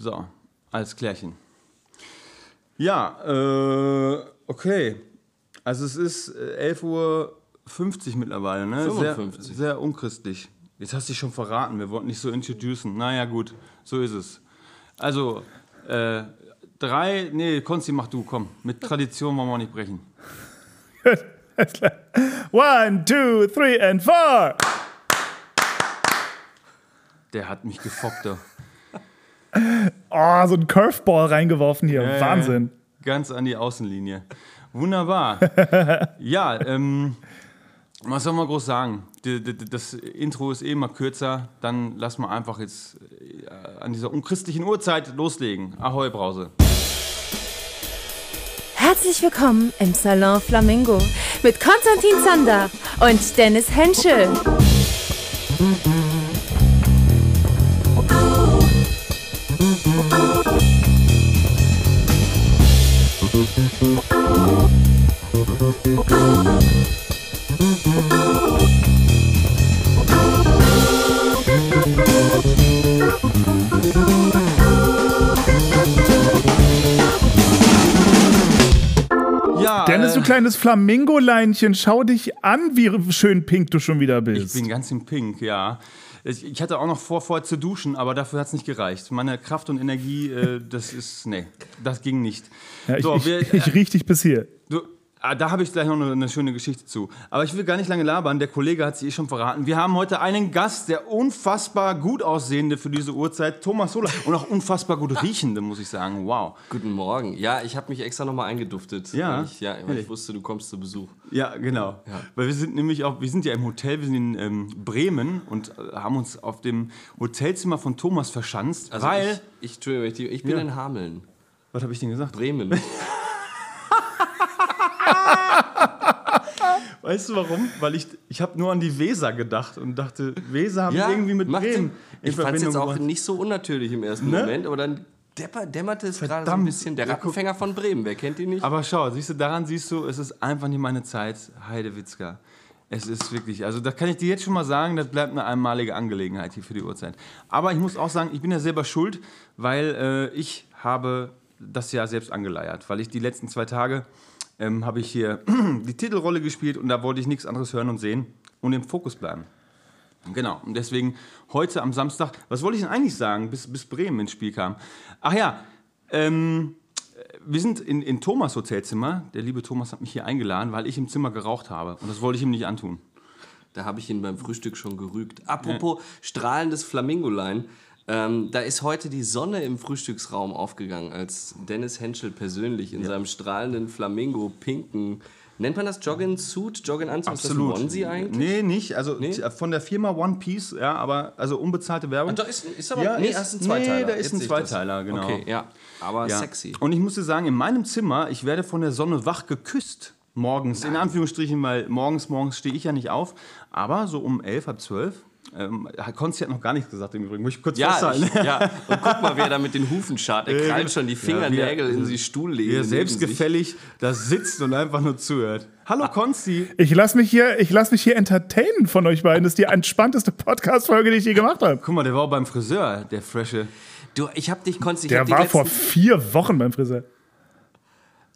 So, alles klärchen. Ja, äh, okay. Also es ist äh, 11.50 Uhr mittlerweile, ne? 55. Sehr, sehr unchristlich. Jetzt hast du dich schon verraten, wir wollten nicht so introducen. Naja, gut, so ist es. Also, äh, drei, nee, Konsti, mach du, komm. Mit Tradition wollen wir auch nicht brechen. One, two, three and four. Der hat mich gefoppt, da. Oh, so ein Curveball reingeworfen hier. Ja, Wahnsinn. Ganz an die Außenlinie. Wunderbar. ja, ähm, was soll man groß sagen? Das Intro ist eh mal kürzer. Dann lass mal einfach jetzt äh, an dieser unchristlichen Uhrzeit loslegen. Ahoi, Brause. Herzlich willkommen im Salon Flamingo mit Konstantin Zander und Dennis Henschel. Kleines Flamingo-Leinchen, schau dich an, wie schön pink du schon wieder ich bist. bin ganz im Pink, ja. Ich ich hatte auch noch vor, vorher zu duschen, aber dafür hat es nicht gereicht. Meine Kraft und Energie, äh, das ist, nee, das ging nicht. ja, ich, so, ich, wir, ich riech dich bis hier. Du, ah, da habe ich gleich noch eine, eine schöne Geschichte zu. Aber ich will gar nicht lange labern. Der Kollege hat sie eh schon verraten. Wir haben heute einen Gast, der unfassbar gut aussehende für diese Uhrzeit, Thomas Sola. Und auch unfassbar gut riechende, muss ich sagen. Wow. Guten Morgen. Ja, ich habe mich extra nochmal eingeduftet. Ja? Weil ich, ja, weil ich wusste, du kommst zu Besuch. Ja, genau. Ja. Weil wir sind nämlich auch, wir sind ja im Hotel, wir sind in ähm, Bremen und äh, haben uns auf dem Hotelzimmer von Thomas verschanzt, Also weil. ich, ich, ich bin Ja. in Hameln. was habe ich denn gesagt? Bremen. Weißt du warum? Weil ich, ich habe nur an die Weser gedacht und dachte, Weser haben ja, irgendwie mit Bremen Ich fand es jetzt auch gebracht. nicht so unnatürlich im ersten Ne? Moment, aber dann depper, dämmerte es gerade so ein Verdammt. bisschen. Der. Rattenfänger von Bremen, wer kennt ihn nicht? Aber schau, siehst du, daran siehst du, es ist einfach nicht meine Zeit, Heidewitzka. Es ist wirklich, also da kann ich dir jetzt schon mal sagen, das bleibt eine einmalige Angelegenheit hier für die Uhrzeit. Aber ich muss auch sagen, ich bin ja selber schuld, weil äh, ich habe das ja selbst angeleiert, weil ich die letzten zwei Tage ähm, habe ich hier die Titelrolle gespielt und da wollte ich nichts anderes hören und sehen und im Fokus bleiben. Genau, und deswegen heute am Samstag, was wollte ich denn eigentlich sagen, bis, bis Bremen ins Spiel kam? Ach ja, ähm, wir sind in, in Thomas Hotelzimmer. Der liebe Thomas hat mich hier eingeladen, weil ich im Zimmer geraucht habe. Und das wollte ich ihm nicht antun. Da habe ich ihn beim Frühstück schon gerügt. Apropos strahlendes Flamingolein. Ähm, da ist heute die Sonne im Frühstücksraum aufgegangen, als Dennis Henschel persönlich in seinem strahlenden Flamingo-pinken, nennt man das Jogging-Suit, Jogging-Anzug? Ist das Onesie eigentlich? Nee, nicht. Also Nee? von der Firma One Piece, ja, aber also unbezahlte Werbung. Ah, da ist, ist aber, Ja, nee, ist- ein Zweiteiler. nee, da ist Jetzt ein. Zweiteiler, genau. Okay, ja, aber ja. sexy. Und ich muss dir sagen, in meinem Zimmer, ich werde von der Sonne wach geküsst. Morgens, in Anführungsstrichen, weil morgens, morgens stehe ich ja nicht auf. Aber so um elf, halb zwölf. Ähm, Konsti hat noch gar nichts gesagt im Übrigen. Muss ich kurz Ja, festhalten. ich, ja, und guck mal, wer da mit den Hufen scharrt. Er krallt schon die Fingernägel in die Stuhllehne. Wie er selbstgefällig da sitzt und einfach nur zuhört. Hallo Konsti. Ich lass mich hier, ich lass mich hier entertainen von euch beiden. Das ist die entspannteste Podcast-Folge, die ich je gemacht habe. Guck mal, der war auch beim Friseur, der Fresche. Du, ich habe dich, Konsti, ich Der hab war letzten, vor vier Wochen beim Friseur.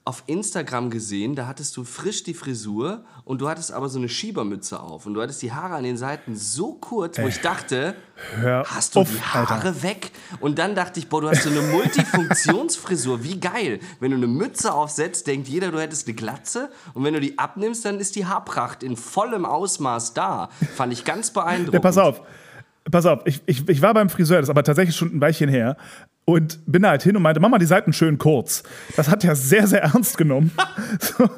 Auf Instagram gesehen, da hattest du frisch die Frisur und du hattest aber so eine Schiebermütze auf und du hattest die Haare an den Seiten so kurz, wo ich dachte, Hör hast du auf, die Haare Alter. weg? Und dann dachte ich, boah, du hast so eine Multifunktionsfrisur, wie geil. Wenn du eine Mütze aufsetzt, denkt jeder, du hättest eine Glatze und wenn du die abnimmst, dann ist die Haarpracht in vollem Ausmaß da. Fand ich ganz beeindruckend. Ja, pass auf. Pass auf, ich, ich, ich war beim Friseur, das ist aber tatsächlich schon ein Weilchen her. Und bin da halt hin und meinte, mach mal die Seiten schön kurz. Das hat er sehr, sehr ernst genommen. So.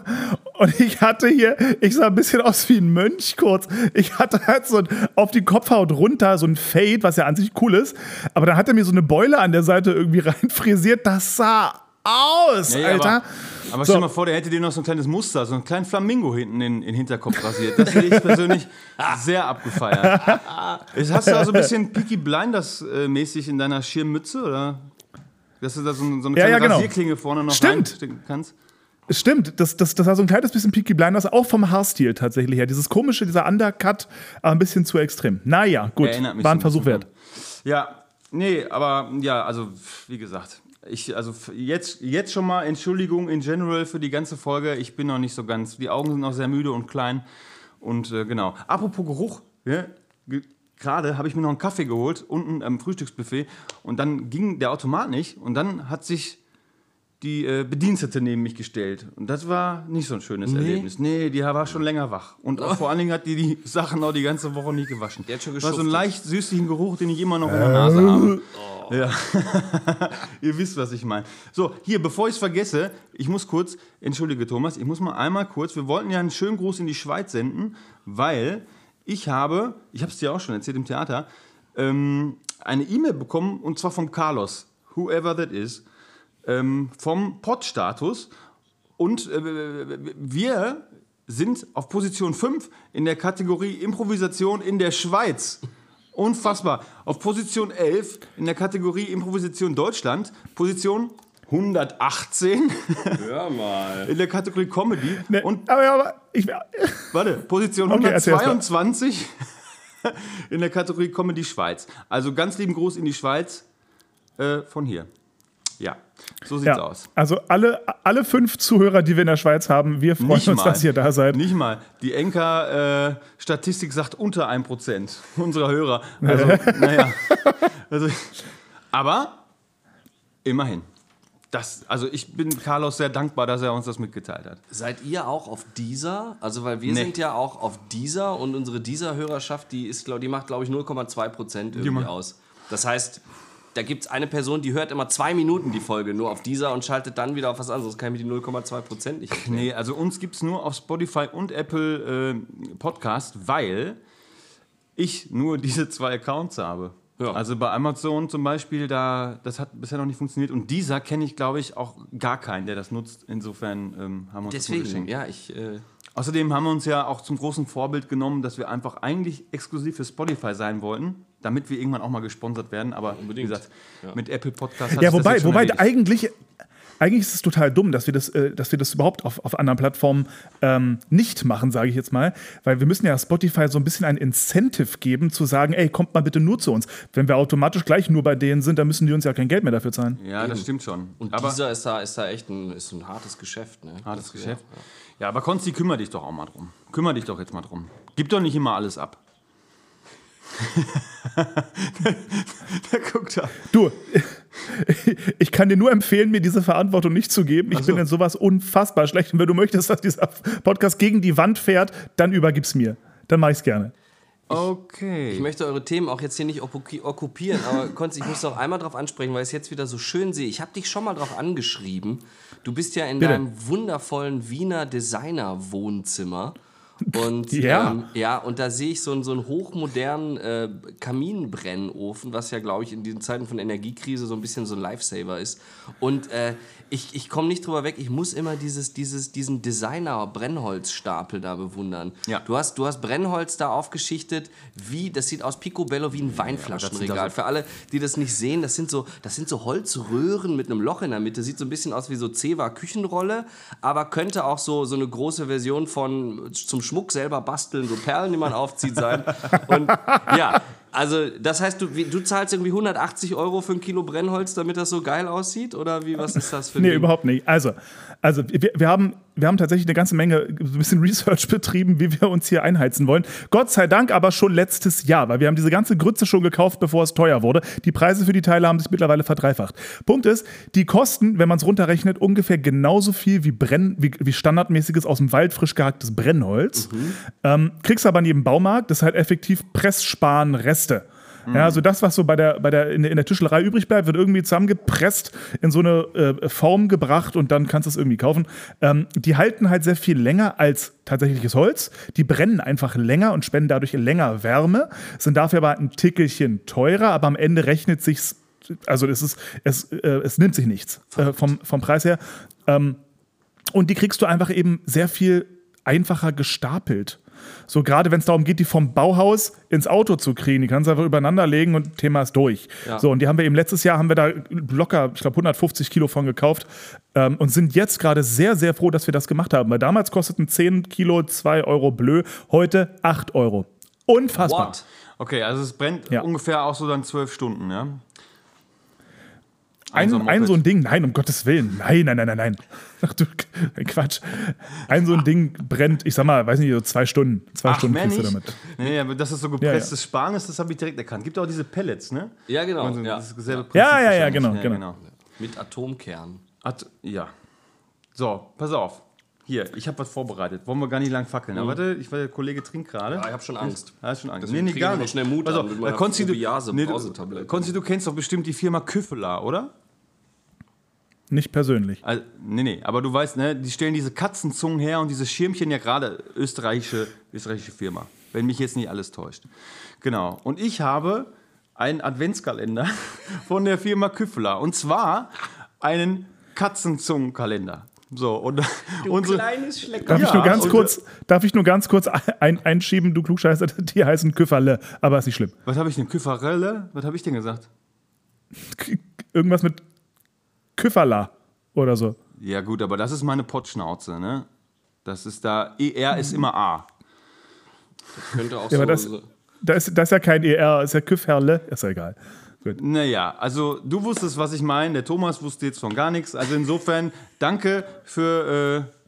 Und ich hatte hier, ich sah ein bisschen aus wie ein Mönch kurz. Ich hatte halt so ein, auf die Kopfhaut runter so ein Fade, was ja an sich cool ist. Aber dann hat er mir so eine Beule an der Seite irgendwie reinfrisiert. Das sah aus, Ja, ja, Alter. Aber, aber stell dir mal vor, der hätte dir noch so ein kleines Muster, so einen kleinen Flamingo hinten in in den Hinterkopf rasiert. Das hätte ich persönlich sehr abgefeiert. Hast du also ein bisschen Peaky Blinders-mäßig in deiner Schirmmütze, oder? Dass du da so, so eine Ja, kleine ja, genau. Rasierklinge vorne noch Stimmt. reinstecken kannst? Stimmt, das, das, das war so ein kleines bisschen Peaky Blinders, auch vom Haarstil tatsächlich her. Dieses komische, dieser Undercut, aber ein bisschen zu extrem. Naja, gut, war so ein Versuch wert. Ja, Nee, aber ja, also wie gesagt, ich, also jetzt, jetzt schon mal Entschuldigung in general für die ganze Folge. Ich bin noch nicht so ganz, die Augen sind noch sehr müde und klein. Und äh, genau. Apropos Geruch, ja, ge- gerade habe ich mir noch einen Kaffee geholt, unten am Frühstücksbuffet. Und dann ging der Automat nicht. Und dann hat sich die äh, Bedienstete neben mich gestellt. Und das war nicht so ein schönes Erlebnis. Nee, die war schon länger wach. Und auch vor allen Dingen hat die die Sachen auch die ganze Woche nicht gewaschen. Die hat schon war so einen geschuftet. leicht süßlichen Geruch, den ich immer noch in der Nase habe. Ja. Ihr wisst, was ich meine. So, hier, bevor ich es vergesse, ich muss kurz, entschuldige Thomas, ich muss mal einmal kurz, wir wollten ja einen schönen Gruß in die Schweiz senden, weil ich habe, ich habe es dir auch schon erzählt im Theater, ähm, eine E-Mail bekommen und zwar vom Carlos, whoever that is, ähm, vom Pod-Status und äh, wir sind auf Position 5 in der Kategorie Improvisation in der Schweiz. Unfassbar. Auf Position 11 in der Kategorie Improvisation Deutschland. Position 118 Hör mal. in der Kategorie Comedy. Nee, Und aber, aber ich, warte, Position Okay, erzähl erst mal. 122 in der Kategorie Comedy Schweiz. Also ganz lieben Gruß in die Schweiz äh, von hier. So sieht's ja, aus. also alle, alle fünf Zuhörer, die wir in der Schweiz haben, wir freuen uns, dass ihr da seid. Nicht mal. Die Enker-Statistik sagt unter 1% unserer Hörer. Also, naja. Also, aber immerhin. Das, also ich bin Carlos sehr dankbar, dass er uns das mitgeteilt hat. Seid ihr auch auf dieser? Also, weil wir Nee. sind ja auch auf dieser und unsere dieser Hörerschaft, die ist, glaub, die macht, glaube ich, 0,2 Prozent irgendwie aus. Das heißt, da gibt es eine Person, die hört immer zwei Minuten die Folge nur auf dieser und schaltet dann wieder auf was anderes. Kann ich mir die 0,2 Prozent nicht erklären. Nee, also uns gibt es nur auf Spotify und Apple äh, Podcast, weil ich nur diese zwei Accounts habe. Ja. Also bei Amazon zum Beispiel, da, das hat bisher noch nicht funktioniert. Und dieser kenne ich, glaube ich, auch gar keinen, der das nutzt. Insofern ähm, haben wir uns das Deswegen, geschenkt. ja, ich. Äh, Außerdem haben wir uns ja auch zum großen Vorbild genommen, dass wir einfach eigentlich exklusiv für Spotify sein wollten, damit wir irgendwann auch mal gesponsert werden. Aber wie gesagt, mit Apple Podcast hat Ja, wobei, wobei erledigt. eigentlich, eigentlich ist es total dumm, dass wir das, äh, dass wir das überhaupt auf, auf anderen Plattformen ähm, nicht machen, sage ich jetzt mal. Weil wir müssen ja Spotify so ein bisschen ein Incentive geben, zu sagen, ey, kommt mal bitte nur zu uns. Wenn wir automatisch gleich nur bei denen sind, dann müssen die uns ja kein Geld mehr dafür zahlen. Ja, das stimmt schon. und aber dieser ist da, ist da echt ein, ist ein hartes Geschäft. Ne? hartes Das- Geschäft. Ja, aber Konsti, kümmere dich doch auch mal drum. Kümmere dich doch jetzt mal drum. Gib doch nicht immer alles ab. Der guckt da. Du, ich kann dir nur empfehlen, mir diese Verantwortung nicht zu geben. Ich bin in sowas unfassbar schlecht. Und wenn du möchtest, dass dieser Podcast gegen die Wand fährt, dann übergib's mir. Dann mache ich's gerne. Okay. Ich möchte eure Themen auch jetzt hier nicht okkupi- okkupieren, aber Konzi, ich muss noch einmal drauf ansprechen, weil ich es jetzt wieder so schön sehe. Ich habe dich schon mal drauf angeschrieben. Du bist ja in Bitte. deinem wundervollen Wiener Designer-Wohnzimmer. Und Ja. ähm, ja, und da sehe ich so einen, so einen hochmodernen äh, Kaminbrennofen, was ja, glaube ich, in diesen Zeiten von Energiekrise so ein bisschen so ein Lifesaver ist. Und äh, ich, ich komme nicht drüber weg, ich muss immer dieses, dieses, diesen Designer-Brennholzstapel da bewundern. Ja. Du hast, du hast Brennholz da aufgeschichtet, wie, das sieht aus picobello wie ein Weinflaschenregal. Für alle, die das nicht sehen, das sind, so, das sind so Holzröhren mit einem Loch in der Mitte. Sieht so ein bisschen aus wie so Zewa Küchenrolle, aber könnte auch so, so eine große Version von zum Schmuck selber basteln, so Perlen, die man aufzieht, sein. Und ja, also das heißt, du, du zahlst irgendwie 180 Euro für ein Kilo Brennholz, damit das so geil aussieht? Oder wie, was ist das für ein Nee, Ding? überhaupt nicht. Also, also wir, wir, haben, wir haben tatsächlich eine ganze Menge, so ein bisschen Research betrieben, wie wir uns hier einheizen wollen. Gott sei Dank aber schon letztes Jahr, weil wir haben diese ganze Grütze schon gekauft, bevor es teuer wurde. Die Preise für die Teile haben sich mittlerweile verdreifacht. Punkt ist, die kosten, wenn man es runterrechnet, ungefähr genauso viel wie, Brenn, wie, wie standardmäßiges aus dem Wald frisch gehacktes Brennholz. Ähm, kriegst aber jedem Baumarkt, das ist halt effektiv Presssparen Reste. Ja, also das, was so bei der, bei der, in, der- Tischlerei übrig bleibt, wird irgendwie zusammengepresst, in so eine äh, Form gebracht und dann kannst du es irgendwie kaufen. Ähm, die halten halt sehr viel länger als tatsächliches Holz. Die brennen einfach länger und spenden dadurch länger Wärme, sind dafür aber ein Tickelchen teurer, aber am Ende rechnet sich's, also es ist, es, äh, es nimmt sich nichts äh, vom, vom Preis her. Ähm, und die kriegst du einfach eben sehr viel einfacher gestapelt. So gerade wenn es darum geht, die vom Bauhaus ins Auto zu kriegen, die kannst du einfach übereinander legen und Thema ist durch. Ja. So und die haben wir eben letztes Jahr haben wir da locker, ich glaube 150 Kilo von gekauft ähm, und sind jetzt gerade sehr sehr froh, dass wir das gemacht haben. Weil damals kosteten 10 Kilo 2 Euro Blö, heute 8 Euro. Unfassbar. What? Okay, also es brennt Ja. ungefähr auch so dann zwölf Stunden, ja? Ein, so ein, so ein. Ding, nein, um Gottes Willen. Nein, nein, nein, nein, nein. Ach du Quatsch. Ein so ein Ding brennt, ich sag mal, weiß nicht, so zwei Stunden. Zwei Ach, Stunden kriegst du nicht? damit. Nee, nee, aber das so Ja, gepresstes Span ist, das habe ich direkt erkannt. Gibt auch diese Pellets, ne? Ja, genau. Also, ja. Das ist dasselbe Prinzip Ja, ja, ja, wahrscheinlich. genau, genau. Mit Atomkern. Hat, ja. So, pass auf. Hier, ich habe was vorbereitet. Wollen wir gar nicht lang fackeln. Aber warte, ich, weil der Kollege trinkt gerade. Ja, ich hab schon Angst. Ja, ist schon Angst. Deswegen kriege ich noch schnell Mut Pass an Konsti, du, nee. Konsti, du kennst doch bestimmt die Firma Küffela, oder? Nicht persönlich. Also, nee, nee, aber du weißt, ne, die stellen diese Katzenzungen her und diese Schirmchen ja gerade österreichische, österreichische Firma, wenn mich jetzt nicht alles täuscht. Genau. Und ich habe einen Adventskalender von der Firma Küffler und zwar einen Katzenzungenkalender. So, und unsere, Kleines Schlecker. Darf, Ja, ich nur ganz kurz, darf ich nur ganz kurz ein, einschieben, du Klugscheißer, die heißen Küfferle, aber ist nicht schlimm. was habe ich denn? Küfferelle? Was habe ich denn gesagt? Irgendwas mit Küfferla oder so. Ja, gut, aber das ist meine Pottschnauze, ne? Das ist da, ER ist immer A. Könnte auch Ja, aber so. das, da, ist, das ist ja kein ER, ist ja Küfferle, ist ja egal. Gut. Naja, also du wusstest, was ich meine. Der Thomas wusste jetzt von gar nichts. Also insofern, danke für, äh,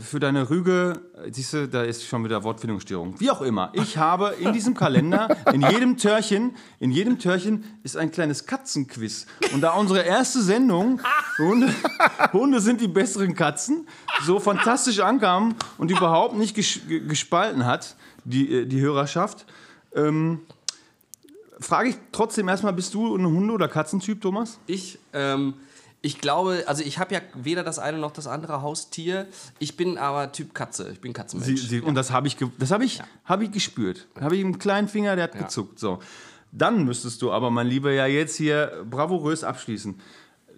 für deine Rüge. Siehst du, da ist schon wieder Wortfindungsstörung. Wie auch immer. Ich habe in diesem Kalender, in jedem Törchen, in jedem Törchen ist ein kleines Katzenquiz. Und da unsere erste Sendung, Hunde, Hunde sind die besseren Katzen, so fantastisch ankam und überhaupt nicht ges ge- gespalten hat, die, äh, die Hörerschaft, ähm, frage ich trotzdem erstmal, bist du ein Hunde- oder Katzentyp, Thomas? Ich, ähm, ich glaube, also ich habe ja weder das eine noch das andere Haustier. Ich bin aber Typ Katze. Ich bin Katzenmensch. Sie, sie, und das habe ich, das hab ich, hab ich gespürt. Habe ich einen kleinen Finger, der hat gezuckt. So. Dann müsstest du aber, mein Lieber, ja jetzt hier bravourös abschließen.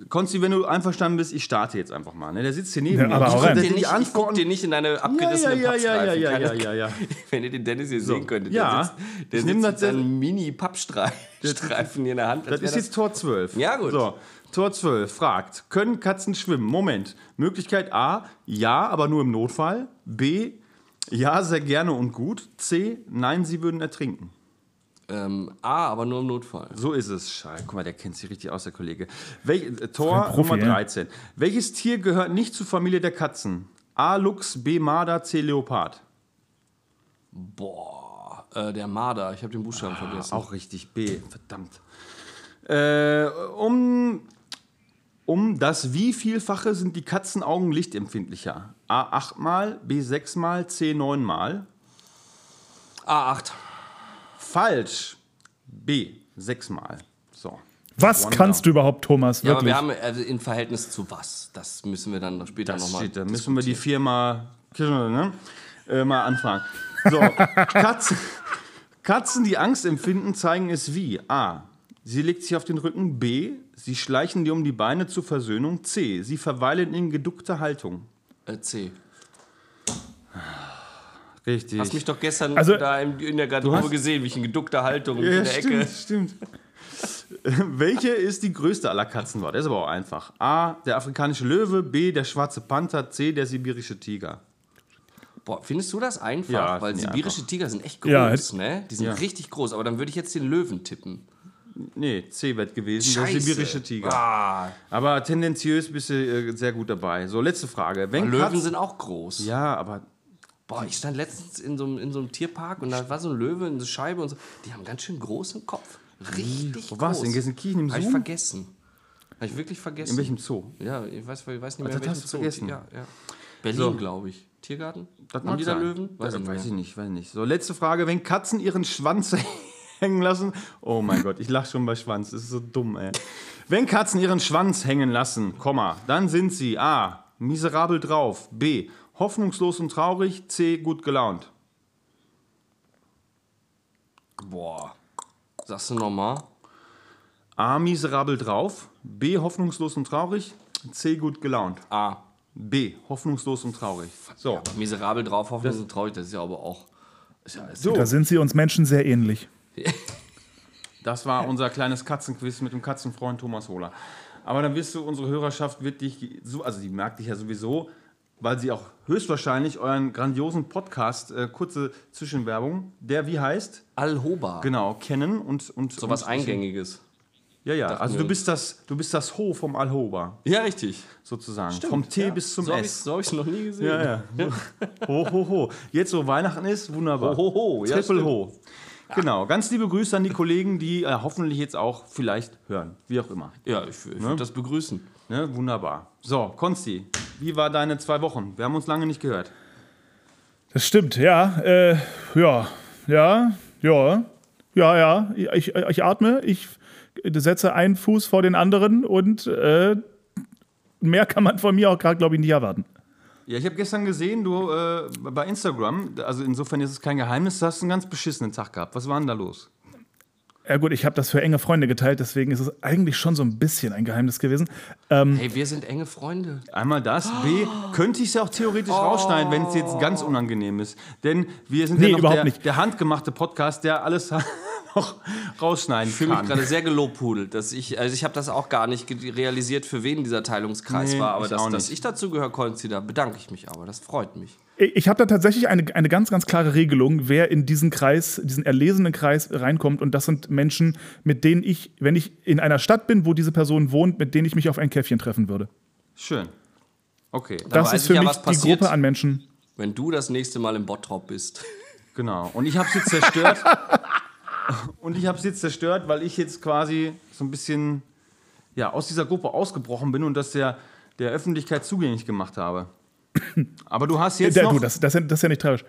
Konsti, wenn du einverstanden bist, ich starte jetzt einfach mal. Ne? Der sitzt hier neben Ja, mir. aber Ich hau guck dir nicht, ich guck dir nicht in deine Ja, ja, ja, ja, ja, Pappstreifen. ja, ja, ja, ja. Wenn ihr den Dennis hier sehen könntet, Ja. der sitzt, der Ich sitzt mit das- seinem Mini-Pappstreifen hier in der Hand. Das ist jetzt Tor 12. Ja, gut. So, Tor 12 fragt, können Katzen schwimmen? Moment. Möglichkeit A, ja, aber nur im Notfall. B, ja, sehr gerne und gut. C, nein, sie würden ertrinken. ähm, A, aber nur im Notfall. So ist es. Scheiße, guck mal, der kennt sich richtig aus, der Kollege. Welch, äh, Tor Profi, Nummer ja. 13. Welches Tier gehört nicht zur Familie der Katzen? A, Luchs, B, Marder, C, Leopard. Boah, äh, der Marder. Ich habe den Buchstaben vergessen. Auch richtig, B, verdammt. Äh, um, um das Wievielfache sind die Katzenaugen lichtempfindlicher? A, 8 mal, B, 6 mal, C, 9 mal. A8. Falsch. B, 6 mal. So. Was Wonder. kannst du überhaupt, Thomas? Ja, aber Wirklich? wir haben also in Verhältnis zu was? Das müssen wir dann später nochmal. da müssen wir die Firma ne, äh, mal anfragen. So, Katzen, Katzen, die Angst empfinden, zeigen es wie? A. Sie legt sich auf den Rücken. B. Sie schleichen dir um die Beine zur Versöhnung. C. Sie verweilen in geduckter Haltung. Äh, C. Richtig. Hast mich doch gestern Also- da in, in der Garderobe gesehen, wie ich in geduckter Haltung ja, in der Ecke. stimmt, stimmt. Welche ist die größte aller Katzenwort? Das ist aber auch einfach. A. Der afrikanische Löwe. B. Der schwarze Panther. C. Der sibirische Tiger. Boah, findest du das einfach? Ja, Weil sibirische einfach. Tiger sind echt Ja, groß, ne? Die sind Ja. richtig groß, aber dann würde ich jetzt den Löwen tippen. Nee, C wird gewesen. Scheiße. Der sibirische Tiger. Ah, Aber tendenziös bist du äh, sehr gut dabei. So, letzte Frage. Wenn Löwen Katzen- sind auch groß. Ja, aber Boah, ich stand letztens in so, einem, in so einem Tierpark und da war so ein Löwe, eine Scheibe und so. Die haben ganz schön großen Kopf. Richtig Wo groß. war's? In Gelsenkirchen im Hab ich Zoom? vergessen. Habe ich wirklich vergessen. in welchem Zoo? Ja, ich weiß, ich weiß nicht mehr, das welchen hast du Zoo. vergessen. Ja, ja. Berlin, So. glaube ich. Tiergarten? Das Haben die da. Löwen? Weiß, ich ich, weiß ich nicht, weiß ich nicht. So, letzte Frage. Wenn Katzen ihren Schwanz hängen lassen. Oh mein Gott, ich lache schon bei Schwanz. Das ist so dumm, ey. Wenn Katzen ihren Schwanz hängen lassen, Komma, dann sind sie A. Miserabel drauf. B. Hoffnungslos und traurig. C. Gut gelaunt. Boah. Sagst du nochmal? A. Miserabel drauf. B. Hoffnungslos und traurig. C. Gut gelaunt. A. B. Hoffnungslos und traurig. So. Miserabel drauf, hoffen und traurig, das ist ja aber auch. Ist ja, So. Da sind sie uns Menschen sehr ähnlich. Das war unser kleines Katzenquiz mit dem Katzenfreund Thomas Hohler. Aber dann wirst du, unsere Hörerschaft wird dich, so, also die merkt dich ja sowieso, weil sie auch höchstwahrscheinlich euren grandiosen Podcast, äh, kurze Zwischenwerbung, der wie heißt, Alhoba. genau, kennen und. und So was Eingängiges. Ja, ja, Dachten also du bist das, du bist das Ho vom Alhoba, Ja, richtig. sozusagen. Vom T ja. bis zum so hab S. So habe ich es noch nie gesehen. Ja, ja. Ho, ho, ho. Jetzt, wo Weihnachten ist, wunderbar. Ho, ho, ho. Ja, Triple stimmt. Ho. Genau, ganz liebe Grüße an die Kollegen, die äh, hoffentlich jetzt auch vielleicht hören. Wie auch immer. Ja, ich, ich würde das begrüßen. Ne? Wunderbar. So, Konsti, wie war deine zwei Wochen? Wir haben uns lange nicht gehört. Das stimmt, ja. Äh, ja, ja, ja, ja, ja. Ich, ich atme, ich setze einen Fuß vor den anderen und äh, mehr kann man von mir auch gerade, glaube ich, nicht erwarten. Ja, ich habe gestern gesehen, du äh, bei Instagram, also insofern ist es kein Geheimnis, du hast einen ganz beschissenen Tag gehabt. Was war denn da los? Ja gut, ich habe das für enge Freunde geteilt, deswegen ist es eigentlich schon so ein bisschen ein Geheimnis gewesen. Ähm, Hey, wir sind enge Freunde. Einmal das. B, könnte ich es ja auch theoretisch rausschneiden, wenn es jetzt ganz unangenehm ist. Denn wir sind Nee, ja noch überhaupt der, nicht. der handgemachte Podcast, der alles noch rausschneiden Ich fühle mich gerade sehr gelobhudelt. Dass ich, also ich habe das auch gar nicht realisiert, für wen dieser Teilungskreis Nee, war. Aber ich dass, auch dass ich dazu gehöre, Konzi, da bedanke ich mich aber. Das freut mich. Ich habe da tatsächlich eine, eine ganz, ganz klare Regelung, wer in diesen Kreis, diesen erlesenen Kreis reinkommt. Und das sind Menschen, mit denen ich, wenn ich in einer Stadt bin, wo diese Person wohnt, mit denen ich mich auf ein Käffchen treffen würde. Schön. Okay, Das weiß ist ich für ja, mich was die passiert. Gruppe an Menschen. Wenn du das nächste Mal im Bottrop bist. genau. Und ich habe jetzt zerstört. Und ich habe es jetzt zerstört, weil ich jetzt quasi so ein bisschen ja, aus dieser Gruppe ausgebrochen bin und das der, der Öffentlichkeit zugänglich gemacht habe. Aber du hast jetzt Ja, noch, du, das, das, ist ja- das ist ja nicht tragisch.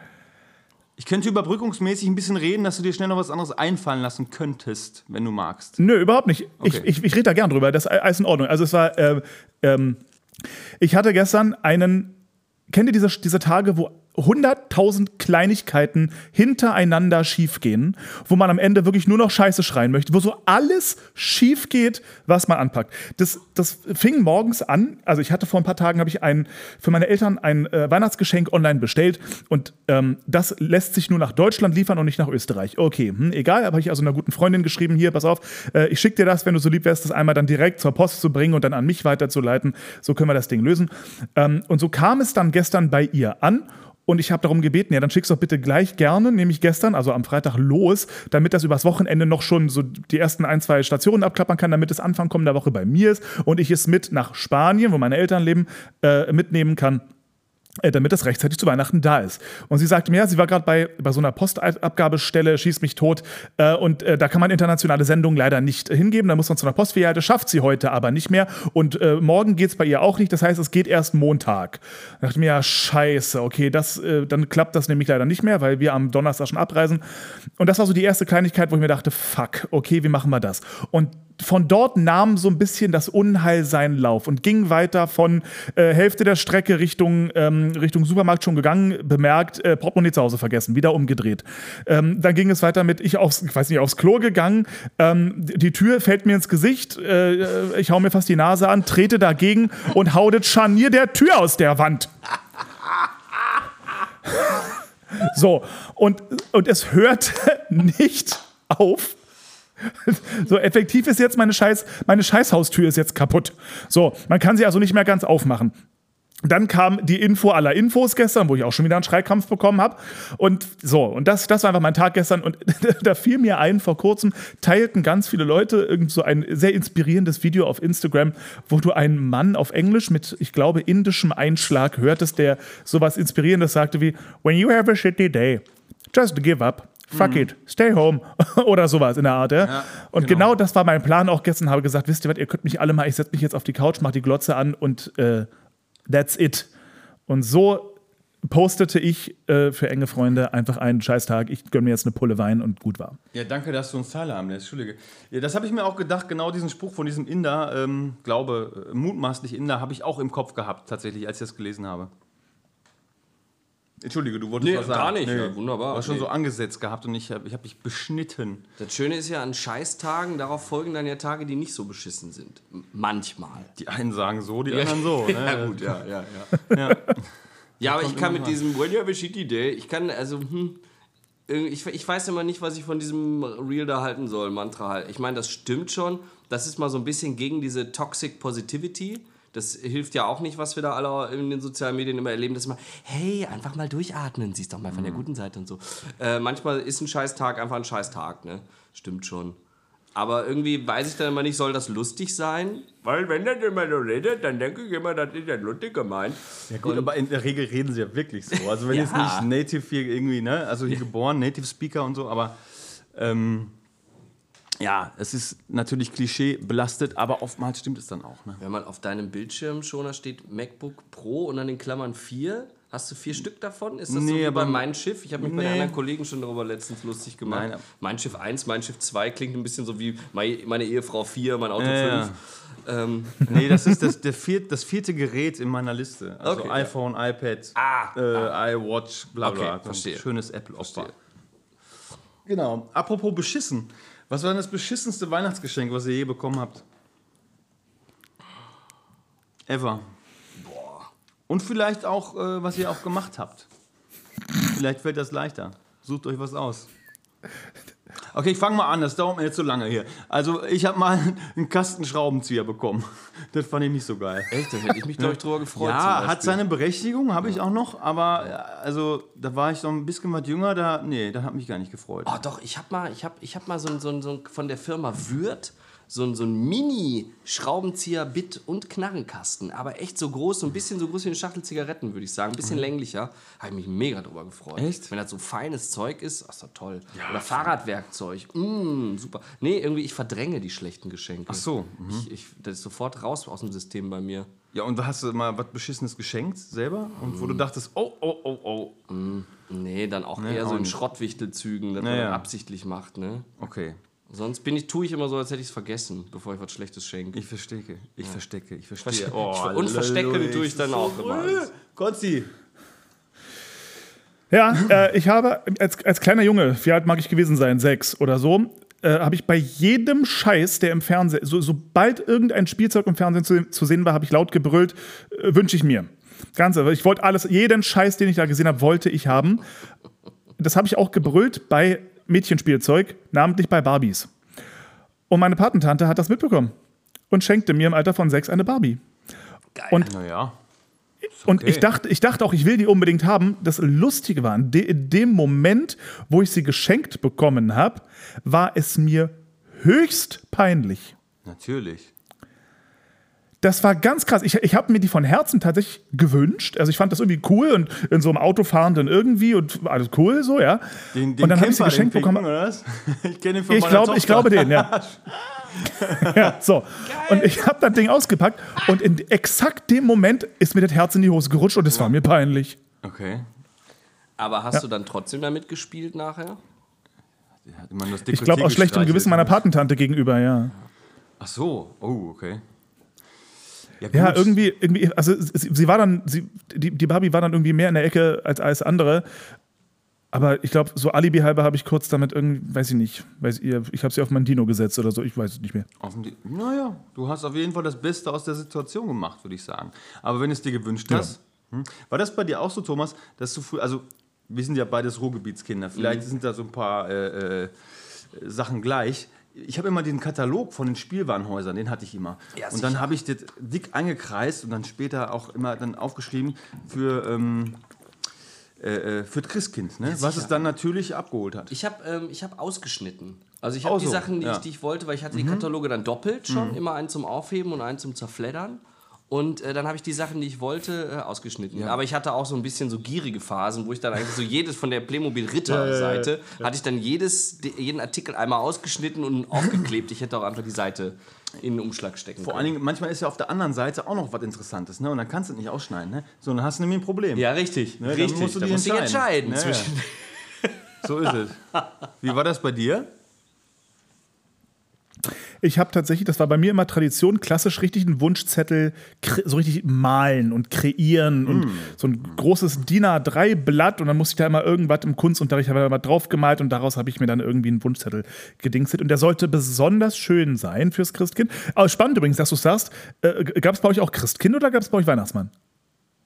ich könnte überbrückungsmäßig ein bisschen reden, dass du dir schnell noch was anderes einfallen lassen könntest, wenn du magst. Nö, überhaupt nicht. Ich, Okay. ich, ich rede da gern drüber. Das ist alles in Ordnung. Also es war, äh, ähm, ich hatte gestern einen, kennt ihr diese, diese Tage, wo 100.000 Kleinigkeiten hintereinander schiefgehen, wo man am Ende wirklich nur noch Scheiße schreien möchte, wo so alles schief geht, was man anpackt. Das, das fing morgens an, also ich hatte vor ein paar Tagen, habe ich ein, für meine Eltern ein äh, Weihnachtsgeschenk online bestellt und ähm, das lässt sich nur nach Deutschland liefern und nicht nach Österreich. Okay, hm, egal, habe ich also einer guten Freundin geschrieben, hier, pass auf, äh, ich schicke dir das, wenn du so lieb wärst, das einmal dann direkt zur Post zu bringen und dann an mich weiterzuleiten. So können wir das Ding lösen. Ähm, und so kam es dann gestern bei ihr an und ich habe darum gebeten, ja, dann schick's doch bitte gleich gerne, nämlich gestern, also am Freitag los, damit das übers Wochenende noch schon so die ersten ein, zwei Stationen abklappern kann, damit es Anfang kommender Woche bei mir ist und ich es mit nach Spanien, wo meine Eltern leben, äh, mitnehmen kann damit das rechtzeitig zu Weihnachten da ist. Und sie sagte mir, ja, sie war gerade bei, bei so einer Postabgabestelle, schießt mich tot, äh, und äh, da kann man internationale Sendungen leider nicht äh, hingeben, da muss man zu einer Postfiliale, schafft sie heute aber nicht mehr und äh, morgen geht es bei ihr auch nicht, das heißt, es geht erst Montag. Da dachte ich mir, ja, scheiße, okay, das, äh, dann klappt das nämlich leider nicht mehr, weil wir am Donnerstag schon abreisen. Und das war so die erste Kleinigkeit, wo ich mir dachte, fuck, okay, wie machen wir das? Und von dort nahm so ein bisschen das Unheil seinen Lauf und ging weiter von äh, Hälfte der Strecke Richtung, ähm, Richtung Supermarkt schon gegangen, bemerkt, äh, Portemonnaie zu Hause vergessen, wieder umgedreht. Ähm, dann ging es weiter mit, ich aufs, ich weiß nicht, aufs Klo gegangen, ähm, die Tür fällt mir ins Gesicht, äh, ich hau mir fast die Nase an, trete dagegen und hau das Scharnier der Tür aus der Wand. So, und, und es hört nicht auf. So effektiv ist jetzt meine Scheiß, meine Scheißhaustür ist jetzt kaputt. So, man kann sie also nicht mehr ganz aufmachen. Dann kam die Info aller Infos gestern, wo ich auch schon wieder einen Schreikrampf bekommen habe. Und so, und das, das war einfach mein Tag gestern. Und da fiel mir ein, vor kurzem teilten ganz viele Leute irgend so ein sehr inspirierendes Video auf Instagram, wo du einen Mann auf Englisch mit, ich glaube, indischem Einschlag hörtest, der sowas Inspirierendes sagte wie: When you have a shitty day, just give up. Fuck it, stay home oder sowas in der Art. Ja? und genau. das war mein Plan auch gestern. Habe gesagt, wisst ihr was, ihr könnt mich alle mal, ich setze mich jetzt auf die Couch, mach die Glotze an und äh, that's it. Und so postete ich äh, für enge Freunde einfach einen Scheißtag. Ich gönne mir jetzt eine Pulle Wein und gut war. Ja, danke, dass du uns teilhaben lässt. Entschuldige. Ja, das habe ich mir auch gedacht, genau diesen Spruch von diesem Inder, ähm, glaube, äh, mutmaßlich Inder, habe ich auch im Kopf gehabt, tatsächlich, als ich das gelesen habe. Entschuldige, du wolltest Nee, was sagen. gar nicht. Ja, wunderbar. Du hast schon Nee. so angesetzt gehabt und ich habe ich hab dich beschnitten. Das Schöne ist ja, an Scheißtagen, darauf folgen dann ja Tage, die nicht so beschissen sind. Manchmal. Die einen sagen so, die anderen so. Ne? ja, gut, ja, ja, ja. Ja. Ja, aber ich kann mit diesem When you have a shitty day, ich kann, also, hm, ich, ich weiß immer nicht, was ich von diesem Reel da halten soll, Mantra halt. Ich meine, das stimmt schon. Das ist mal so ein bisschen gegen diese Toxic Positivity. Das hilft ja auch nicht, was wir da alle in den sozialen Medien immer erleben, dass immer, hey, einfach mal durchatmen, siehst doch mal von der guten Seite und so. Äh, manchmal ist ein Scheißtag einfach ein Scheißtag, ne? Stimmt schon. Aber irgendwie weiß ich dann immer nicht, soll das lustig sein? Weil wenn das immer so redet, dann denke ich immer, das ist ja lustig gemeint. Ja gut, aber in der Regel reden sie ja wirklich so. Also wenn Ja. jetzt nicht Native hier irgendwie, ne, also hier geboren, Native Speaker und so, aber ähm, ja, es ist natürlich Klischee belastet, aber oftmals stimmt es dann auch. Ne? Wenn man auf deinem Bildschirmschoner steht MacBook Pro und dann in Klammern 4, hast du vier Stück davon? Ist das so Nee, wie aber- bei Mein Schiff? Ich habe mich bei den Nee. anderen Kollegen schon darüber letztens lustig gemacht. Nein. mein Schiff 1, Mein Schiff 2 klingt ein bisschen so wie mein- meine Ehefrau 4, mein Auto Ja, 5. Ähm, Nee, das ist das, der viert, das vierte Gerät in meiner Liste. Also Okay, ja. iPhone, iPad, Ah, äh, iWatch, bla bla. Okay, So verstehe. Schönes Apple-Opfer. Genau. Apropos beschissen. Was war denn das beschissenste Weihnachtsgeschenk, was ihr je bekommen habt? Ever. Und vielleicht auch, äh, was ihr auch gemacht habt. Vielleicht fällt das leichter. Sucht euch was aus. Okay, ich fange mal an, das dauert mir jetzt so lange hier. Also, ich habe mal einen Kasten Schraubenzieher bekommen. Das fand ich nicht so geil. echt, da hätte ich mich, glaube ich, drüber gefreut. Ja, hat seine Berechtigung, habe ich auch noch, aber ja, also da war ich noch ein bisschen was jünger, da nee, da hat mich gar nicht gefreut. Oh, doch, ich habe mal, ich hab, ich hab mal so so so ein, von der Firma Würth so ein, so ein Mini-Schraubenzieher, Bit- und Knarrenkasten. Aber echt so groß, so ein bisschen so groß wie eine Schachtel Zigaretten, würde ich sagen. Ein bisschen länglicher. Habe ich mich mega drüber gefreut. Mhm. Echt? Wenn das so feines Zeug ist, ach, doch toll. Oder Fahrradwerkzeug. Mm, super. Nee, irgendwie, ich verdränge die schlechten Geschenke. Ach so, mhm. Ich, ich, das ist sofort raus aus dem System bei mir. Ja, und hast du mal was Beschissenes geschenkt selber? Und wo du dachtest, oh, oh, oh, oh. Nee, dann auch Nee, eher auch so in. Schrottwichtelzügen, dass man Naja. dann absichtlich macht, ne? Okay, Sonst bin ich, tue ich immer so, als hätte ich es vergessen, bevor ich was Schlechtes schenke. ich verstecke, ich verstecke, ich verstehe. und verstecken tue ich dann auch immer. Konzi. Ja, äh, ich habe als, als kleiner Junge, wie alt mag ich gewesen sein, sechs oder so, äh, habe ich bei jedem Scheiß, der im Fernsehen, so, sobald irgendein Spielzeug im Fernsehen zu, zu sehen war, habe ich laut gebrüllt, äh, wünsche ich mir. Ganz einfach. Ich wollte alles, jeden Scheiß, den ich da gesehen habe, wollte ich haben. Das habe ich auch gebrüllt bei Mädchenspielzeug, namentlich bei Barbies. Und meine Patentante hat das mitbekommen und schenkte mir im Alter von sechs eine Barbie. Und Naja. und okay. ich dachte, ich dachte auch, ich will die unbedingt haben. Das Lustige war, in, de, in dem Moment, wo ich sie geschenkt bekommen habe, war es mir höchst peinlich. Natürlich. Das war ganz krass. Ich, ich habe mir die von Herzen tatsächlich gewünscht. Also ich fand das irgendwie cool und in so einem Autofahrenden irgendwie und alles cool so, ja. Den, den und dann habe ich sie geschenkt den bekommen. Oder was? Ich kenne ihn von Ich meiner glaube, ich glaube den, ja. ja so. Und ich habe das Ding ausgepackt und in exakt dem Moment ist mir das Herz in die Hose gerutscht und es war mir peinlich. Okay. Aber hast du dann trotzdem damit gespielt nachher? Der hat immer nur das Ich glaube aus schlechtem. Gewissen meiner Patentante gegenüber, ja. Ach so. Oh, okay. Gut. Ja, irgendwie, irgendwie, also sie, sie war dann, sie, die, die Barbie war dann irgendwie mehr in der Ecke als alles andere. Aber ich glaube, so Alibi halber habe ich kurz damit irgendwie, weiß ich nicht, weiß ihr, ich habe sie auf mein Dino gesetzt oder so, ich weiß es nicht mehr. Offensichtlich- Naja, du hast auf jeden Fall das Beste aus der Situation gemacht, würde ich sagen. Aber wenn es dir gewünscht hast, hm, war das bei dir auch so, Thomas, dass du früh, also wir sind ja beides Ruhrgebietskinder, vielleicht sind da so ein paar äh, äh, Sachen gleich. Ich habe immer den Katalog von den Spielwarenhäusern, den hatte ich immer. Ja, und dann habe ich das dick eingekreist und dann später auch immer dann aufgeschrieben für, ähm, äh, äh, für das Christkind, ne? was es dann natürlich abgeholt hat. Ich habe ähm, ich hab ausgeschnitten. Also ich habe die so, Sachen, die, ja. ich, die ich wollte, weil ich hatte die Kataloge dann doppelt schon, immer einen zum Aufheben und einen zum Zerfleddern. Und äh, dann habe ich die Sachen, die ich wollte, äh, ausgeschnitten. Aber ich hatte auch so ein bisschen so gierige Phasen, wo ich dann eigentlich so jedes von der Playmobil Ritter-Seite, hatte ich dann jedes, de- jeden Artikel einmal ausgeschnitten und aufgeklebt. Ich hätte auch einfach die Seite in den Umschlag stecken Vor können. allen Dingen, manchmal ist ja auf der anderen Seite auch noch was Interessantes, ne? Und dann kannst du es nicht ausschneiden, ne? So, dann hast du nämlich ein Problem. Ja, richtig. Ne, dann richtig. musst du dich musst du dich entscheiden. entscheiden. Ja, zwischen So ist es. Wie war das bei dir? Ich habe tatsächlich, das war bei mir immer Tradition, klassisch richtig einen Wunschzettel, so richtig malen und kreieren und so ein großes DIN A3-Blatt und dann musste ich da immer irgendwas im Kunstunterricht, habe ich immer drauf gemalt und daraus habe ich mir dann irgendwie einen Wunschzettel gedingselt und der sollte besonders schön sein fürs Christkind. Aber spannend übrigens, dass du sagst, äh, gab es bei euch auch Christkind oder gab es bei euch Weihnachtsmann?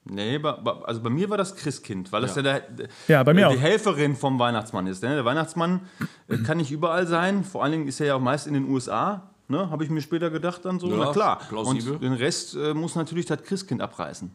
Nee, also bei mir war das Christkind, weil das ja, der, Ja, bei mir die auch. Helferin vom Weihnachtsmann ist. Ne? Der Weihnachtsmann äh, kann nicht überall sein, vor allen Dingen ist er ja auch meist in den USA. Ne? Habe ich mir später gedacht dann so, Ja, na klar. plausibel. Und den Rest äh, muss natürlich das Christkind abreißen.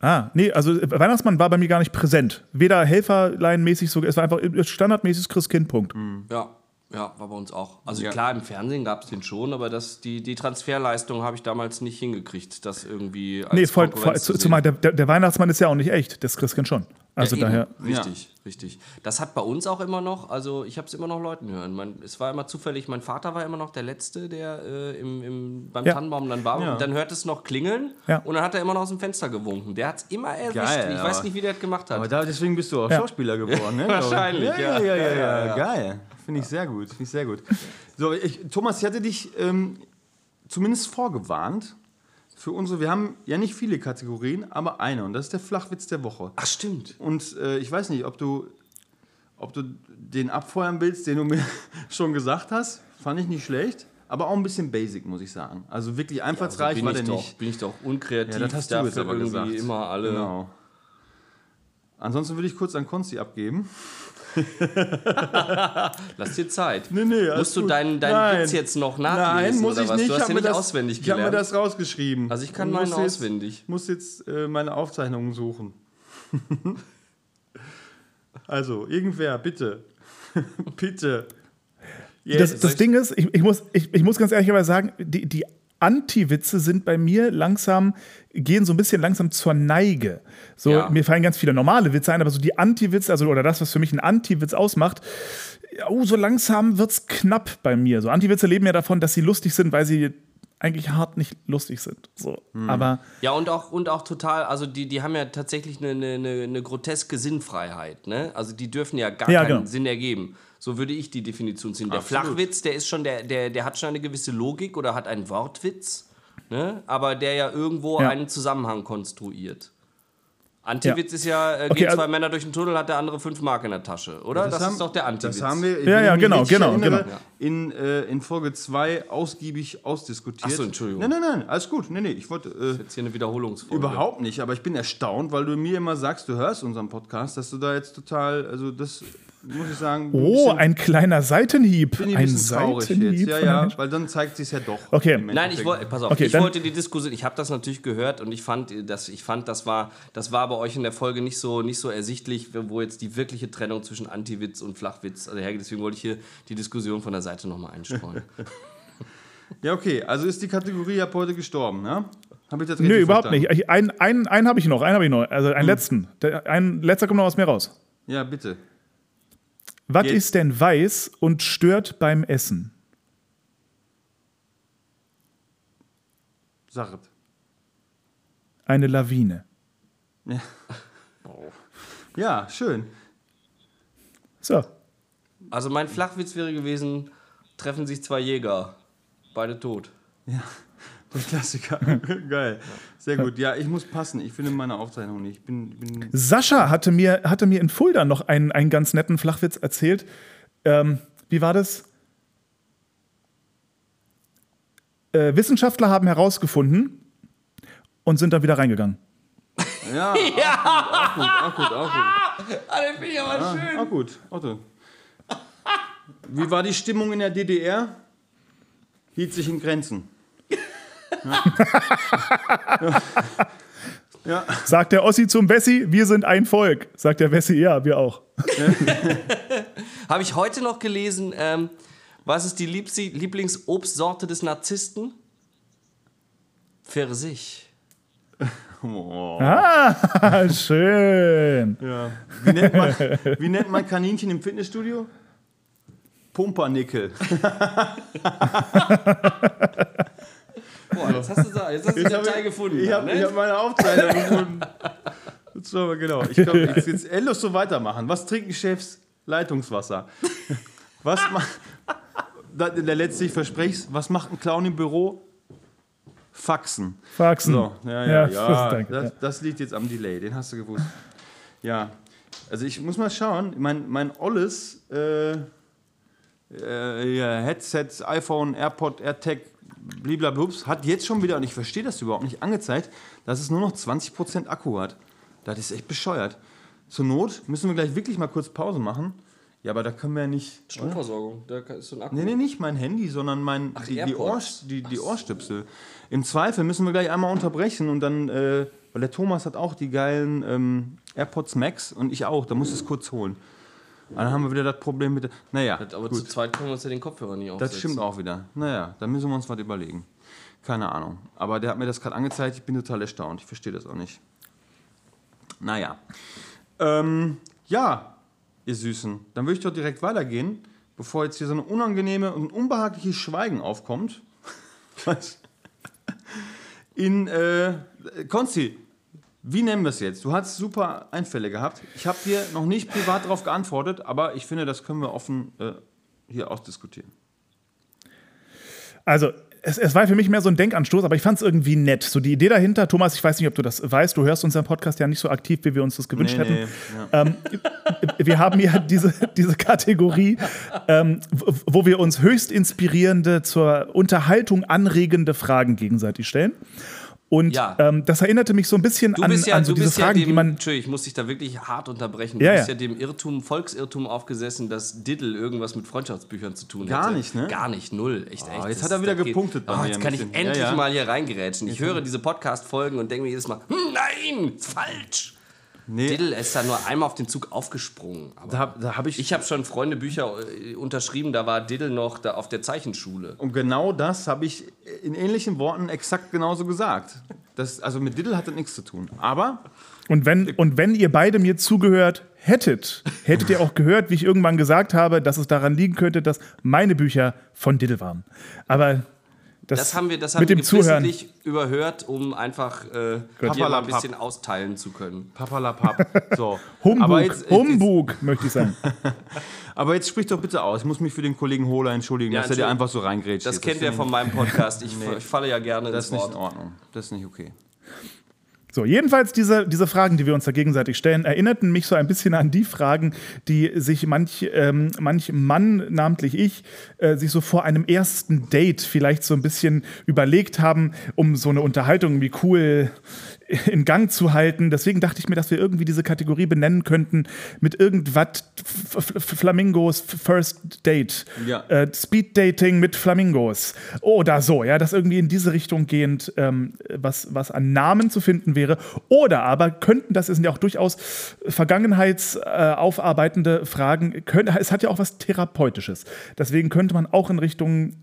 Ah, nee, also äh, Weihnachtsmann war bei mir gar nicht präsent. Weder helferleinmäßig, so, es war einfach standardmäßiges Christkind, Punkt. Ja. Ja, war bei uns auch. Also Ja. klar, im Fernsehen gab es den schon, aber das, die, die Transferleistung habe ich damals nicht hingekriegt, das irgendwie als Nee, voll, voll, zu, zu zumal der, der, Weihnachtsmann ist ja auch nicht echt, das Christkind schon. Also Ja, daher. Richtig, richtig. Das hat bei uns auch immer noch, also ich habe es immer noch Leuten hören. Mein, es war immer zufällig, mein Vater war immer noch der Letzte, der äh, im, im, beim Ja. Tannenbaum dann war. Ja. Und dann hört es noch klingeln Ja. und dann hat er immer noch aus dem Fenster gewunken. Der hat es immer erwischt. Geil, ich weiß nicht, wie der das gemacht hat. Aber da, deswegen bist du auch Ja. Schauspieler geworden, ne? Wahrscheinlich, ja. Ja, ja. ja, ja, ja, Ja, ja. Geil. Finde ich sehr gut. Finde ich sehr gut. So, ich, Thomas, ich hatte dich ähm, zumindest vorgewarnt für unsere. Wir haben ja nicht viele Kategorien, aber eine. Und das ist der Flachwitz der Woche. Ach, stimmt. Und äh, ich weiß nicht, ob du, ob du den abfeuern willst, den du mir schon gesagt hast. Fand ich nicht schlecht. Aber auch ein bisschen basic, muss ich sagen. Also wirklich einfallsreich bin war ich der doch, nicht. Bin ich doch unkreativ. Ja, das hast du jetzt aber gesagt. immer alle. Genau. Ansonsten würde ich kurz an Konsti abgeben. Lass dir Zeit. Nee, nee, Musst du deinen deinen Nein. Witz jetzt noch nachlesen? Nein, muss oder ich was? nicht. Du Ich hast ja mir nicht das, auswendig Ich habe mir gelernt. das rausgeschrieben. Also ich kann meinen muss jetzt- auswendig. muss jetzt äh, meine Aufzeichnungen suchen. also, irgendwer, bitte. bitte. Das, Yes. das Ding ist, ich, ich, muss, ich, ich muss ganz ehrlich aber sagen, die, die Anti-Witze sind bei mir langsam, gehen so ein bisschen langsam zur Neige. So, Ja. Mir fallen ganz viele normale Witze ein, aber so die Anti-Witze, also oder das, was für mich ein Anti-Witz ausmacht, oh, so langsam wird's knapp bei mir. So Anti-Witze leben ja davon, dass sie lustig sind, weil sie eigentlich hart nicht lustig sind. So. Hm. Aber Ja, und auch, und auch total, also die, die haben ja tatsächlich eine, eine, eine, eine groteske Sinnfreiheit. Ne? Also die dürfen ja gar Ja, keinen genau. Sinn ergeben. So würde ich die Definition ziehen. Der Absolut. Flachwitz, der ist schon, der, der, der hat schon eine gewisse Logik oder hat einen Wortwitz, ne? aber der ja irgendwo Ja. einen Zusammenhang konstruiert. Antiwitz ist ja, äh, Okay, gehen also- zwei Männer durch den Tunnel, hat der andere fünf Mark in der Tasche, oder? Das, haben- ist doch der Antiwitz. Das haben wir, Ja, ja, genau, genau, erinnere, genau. In, äh, in Folge 2 ausgiebig ausdiskutiert. Ach so, Entschuldigung. Nein, nein, nein, alles gut. Nee, nee, ich wollte. Äh, Jetzt hier eine Wiederholungsfolge. Überhaupt nicht, aber ich bin erstaunt, weil du mir immer sagst, du hörst unseren Podcast, dass du da jetzt total, also das muss ich sagen, ein oh, bisschen- ein kleiner Seitenhieb. bin ich ein ein bisschen traurig jetzt. Seitenhieb. Ja, ja, weil dann zeigt sich ja doch. Okay. Nein, ich wollte, pass auf, Okay, ich dann- wollte die Diskussion, ich habe das natürlich gehört und ich fand, das, ich fand, das war, das war bei euch in der Folge nicht so, nicht so ersichtlich, wo jetzt die wirkliche Trennung zwischen Antiwitz und Flachwitz also hergeht. Deswegen wollte ich hier die Diskussion von der Seite nochmal einstreuen. Ja, okay, also ist die Kategorie ab heute gestorben, ne? Habe ich das Nö, richtig überhaupt verstanden? nicht. Ich- Einen, einen, einen habe ich noch, einen habe ich noch. Also Hm. einen letzten. Der, ein letzter kommt noch aus mir raus. Ja, bitte. Was Jetzt- ist denn weiß und stört beim Essen? Sag es. Eine Lawine. Ja, schön. So. Also mein Flachwitz wäre gewesen, treffen sich zwei Jäger, beide tot. Der Klassiker. Geil. Sehr gut. Ja, ich muss passen. Ich finde meine Aufzeichnung nicht. Ich bin, bin Sascha hatte mir, hatte mir in Fulda noch einen, einen ganz netten Flachwitz erzählt. Ähm, wie war das? Äh, Wissenschaftler haben herausgefunden und sind dann wieder reingegangen. Ja, Auch, gut, auch gut, auch gut. Ah, den finde ich aber schön. Auch gut. Otto. Wie war die Stimmung in der DDR? Hielt sich in Grenzen. Ja. Sagt der Ossi zum Wessi, wir sind ein Volk. Sagt der Wessi, ja, wir auch. Habe ich heute noch gelesen, ähm, was ist die Lieblingsobstsorte des Narzissten? Pfirsich. Oh. Ah, schön. Ja. Wie, nennt man, wie nennt man Kaninchen im Fitnessstudio? Pumpernickel. Boah, jetzt hast du da, jetzt hast du Jetzt den hab Teil ich- gefunden. Ich habe ne? hab meine Aufzeichnung gefunden. So, genau. Ich glaube, jetzt, jetzt endlos so weitermachen. Was trinken Chefs? Leitungswasser. Was macht. Der letzte, ich verspreche was macht ein Clown im Büro? Faxen. Faxen. So, ja, ja, Ja, ja. danke, das, ja. das liegt jetzt am Delay, den hast du gewusst. Ja, also ich muss mal schauen, mein, mein Olles äh, äh, ja, Headset, iPhone, AirPod, AirTag, bliblablubs, hat jetzt schon wieder, und ich verstehe das überhaupt nicht, angezeigt, dass es nur noch 20% Akku hat. Das ist echt bescheuert. Zur Not müssen wir gleich wirklich mal kurz Pause machen. Ja, aber da können wir ja nicht. Stromversorgung, da ist so ein Akku. Nee, nee, nicht mein Handy, sondern mein, Ach, die, die, Ohr, die, die Ohrstöpsel. Im Zweifel müssen wir gleich einmal unterbrechen und dann, äh, weil der Thomas hat auch die geilen ähm, AirPods Max und ich auch, da muss ich es kurz holen. Dann haben wir wieder das Problem mit. der- Naja, Aber zu zweit können wir uns ja den Kopfhörer nicht aufsetzen. das stimmt auch wieder. Naja, da müssen wir uns was überlegen. Keine Ahnung. Aber der hat mir das gerade angezeigt, ich bin total erstaunt. Ich verstehe das auch nicht. Naja. Ähm, ja, ihr Süßen. Dann würde ich doch direkt weitergehen, bevor jetzt hier so eine unangenehme und unbehagliches Schweigen aufkommt. Was? In, äh, Konsti, wie nennen wir es jetzt? Du hast super Einfälle gehabt. Ich habe dir noch nicht privat darauf geantwortet, aber ich finde, das können wir offen äh, hier ausdiskutieren. Also, es, es war für mich mehr so ein Denkanstoß, aber ich fand es irgendwie nett. So die Idee dahinter, Thomas, ich weiß nicht, ob du das weißt, du hörst unseren Podcast ja nicht so aktiv, wie wir uns das gewünscht Nee, hätten. nee, ja. Ähm, wir haben ja diese, diese Kategorie, ähm, wo- wo wir uns höchst inspirierende, zur Unterhaltung anregende Fragen gegenseitig stellen. Und Ja. ähm, das erinnerte mich so ein bisschen Du an, bist ja, an so du diese bist ja Fragen, dem, die man. Entschuldigung, ich muss dich da wirklich hart unterbrechen. Ja, du bist ja. ja dem Irrtum, Volksirrtum aufgesessen, dass Diddle irgendwas mit Freundschaftsbüchern zu tun Gar hätte. nicht, ne? Gar nicht, null. Echt, echt. jetzt Das- hat er wieder geht- gepunktet bei Oh, mir jetzt kann ich endlich Ja, ja. mal hier reingerätschen. Ich höre diese Podcast-Folgen und denke mir jedes Mal, hm, nein, ist falsch. Nee, Diddle ist da nur einmal auf den Zug aufgesprungen. Aber da, hab- da habe ich, ich habe schon Freundebücher äh, unterschrieben, da war Diddle noch da auf der Zeichenschule. Und genau das habe ich in ähnlichen Worten exakt genauso gesagt. Das, also mit Diddle hat das nichts zu tun. Aber Und wenn, und wenn ihr beide mir zugehört hättet, hättet ihr auch gehört, wie ich irgendwann gesagt habe, dass es daran liegen könnte, dass meine Bücher von Diddle waren. Aber das, Das haben wir, das haben mit dem Zuhören. überhört, um einfach äh, dir mal ein bisschen austeilen zu können. papalapap. So. Humbug, aber jetzt, jetzt, Humbug, möchte ich sagen. aber jetzt sprich doch bitte aus. Ich muss mich für den Kollegen Hohler entschuldigen, Ja, dass er dir einfach so reingrätscht. Das jetzt. kennt ihr finde von meinem Podcast. Ich, ich falle ja gerne Das ist nicht in. Ordnung. Das ist nicht okay. So, jedenfalls diese, diese Fragen, die wir uns da gegenseitig stellen, erinnerten mich so ein bisschen an die Fragen, die sich manch, ähm, manch Mann, namentlich ich, äh, sich so vor einem ersten Date vielleicht so ein bisschen überlegt haben, um so eine Unterhaltung wie cool in Gang zu halten. Deswegen dachte ich mir, dass wir irgendwie diese Kategorie benennen könnten mit irgendwas Flamingos First Date. Ja. Äh, Speed Dating mit Flamingos. Oder so, ja, das irgendwie in diese Richtung gehend, ähm, was, was an Namen zu finden wäre. Oder aber könnten, das sind ja auch durchaus vergangenheitsaufarbeitende äh, Fragen, können, es hat ja auch was Therapeutisches. Deswegen könnte man auch in Richtung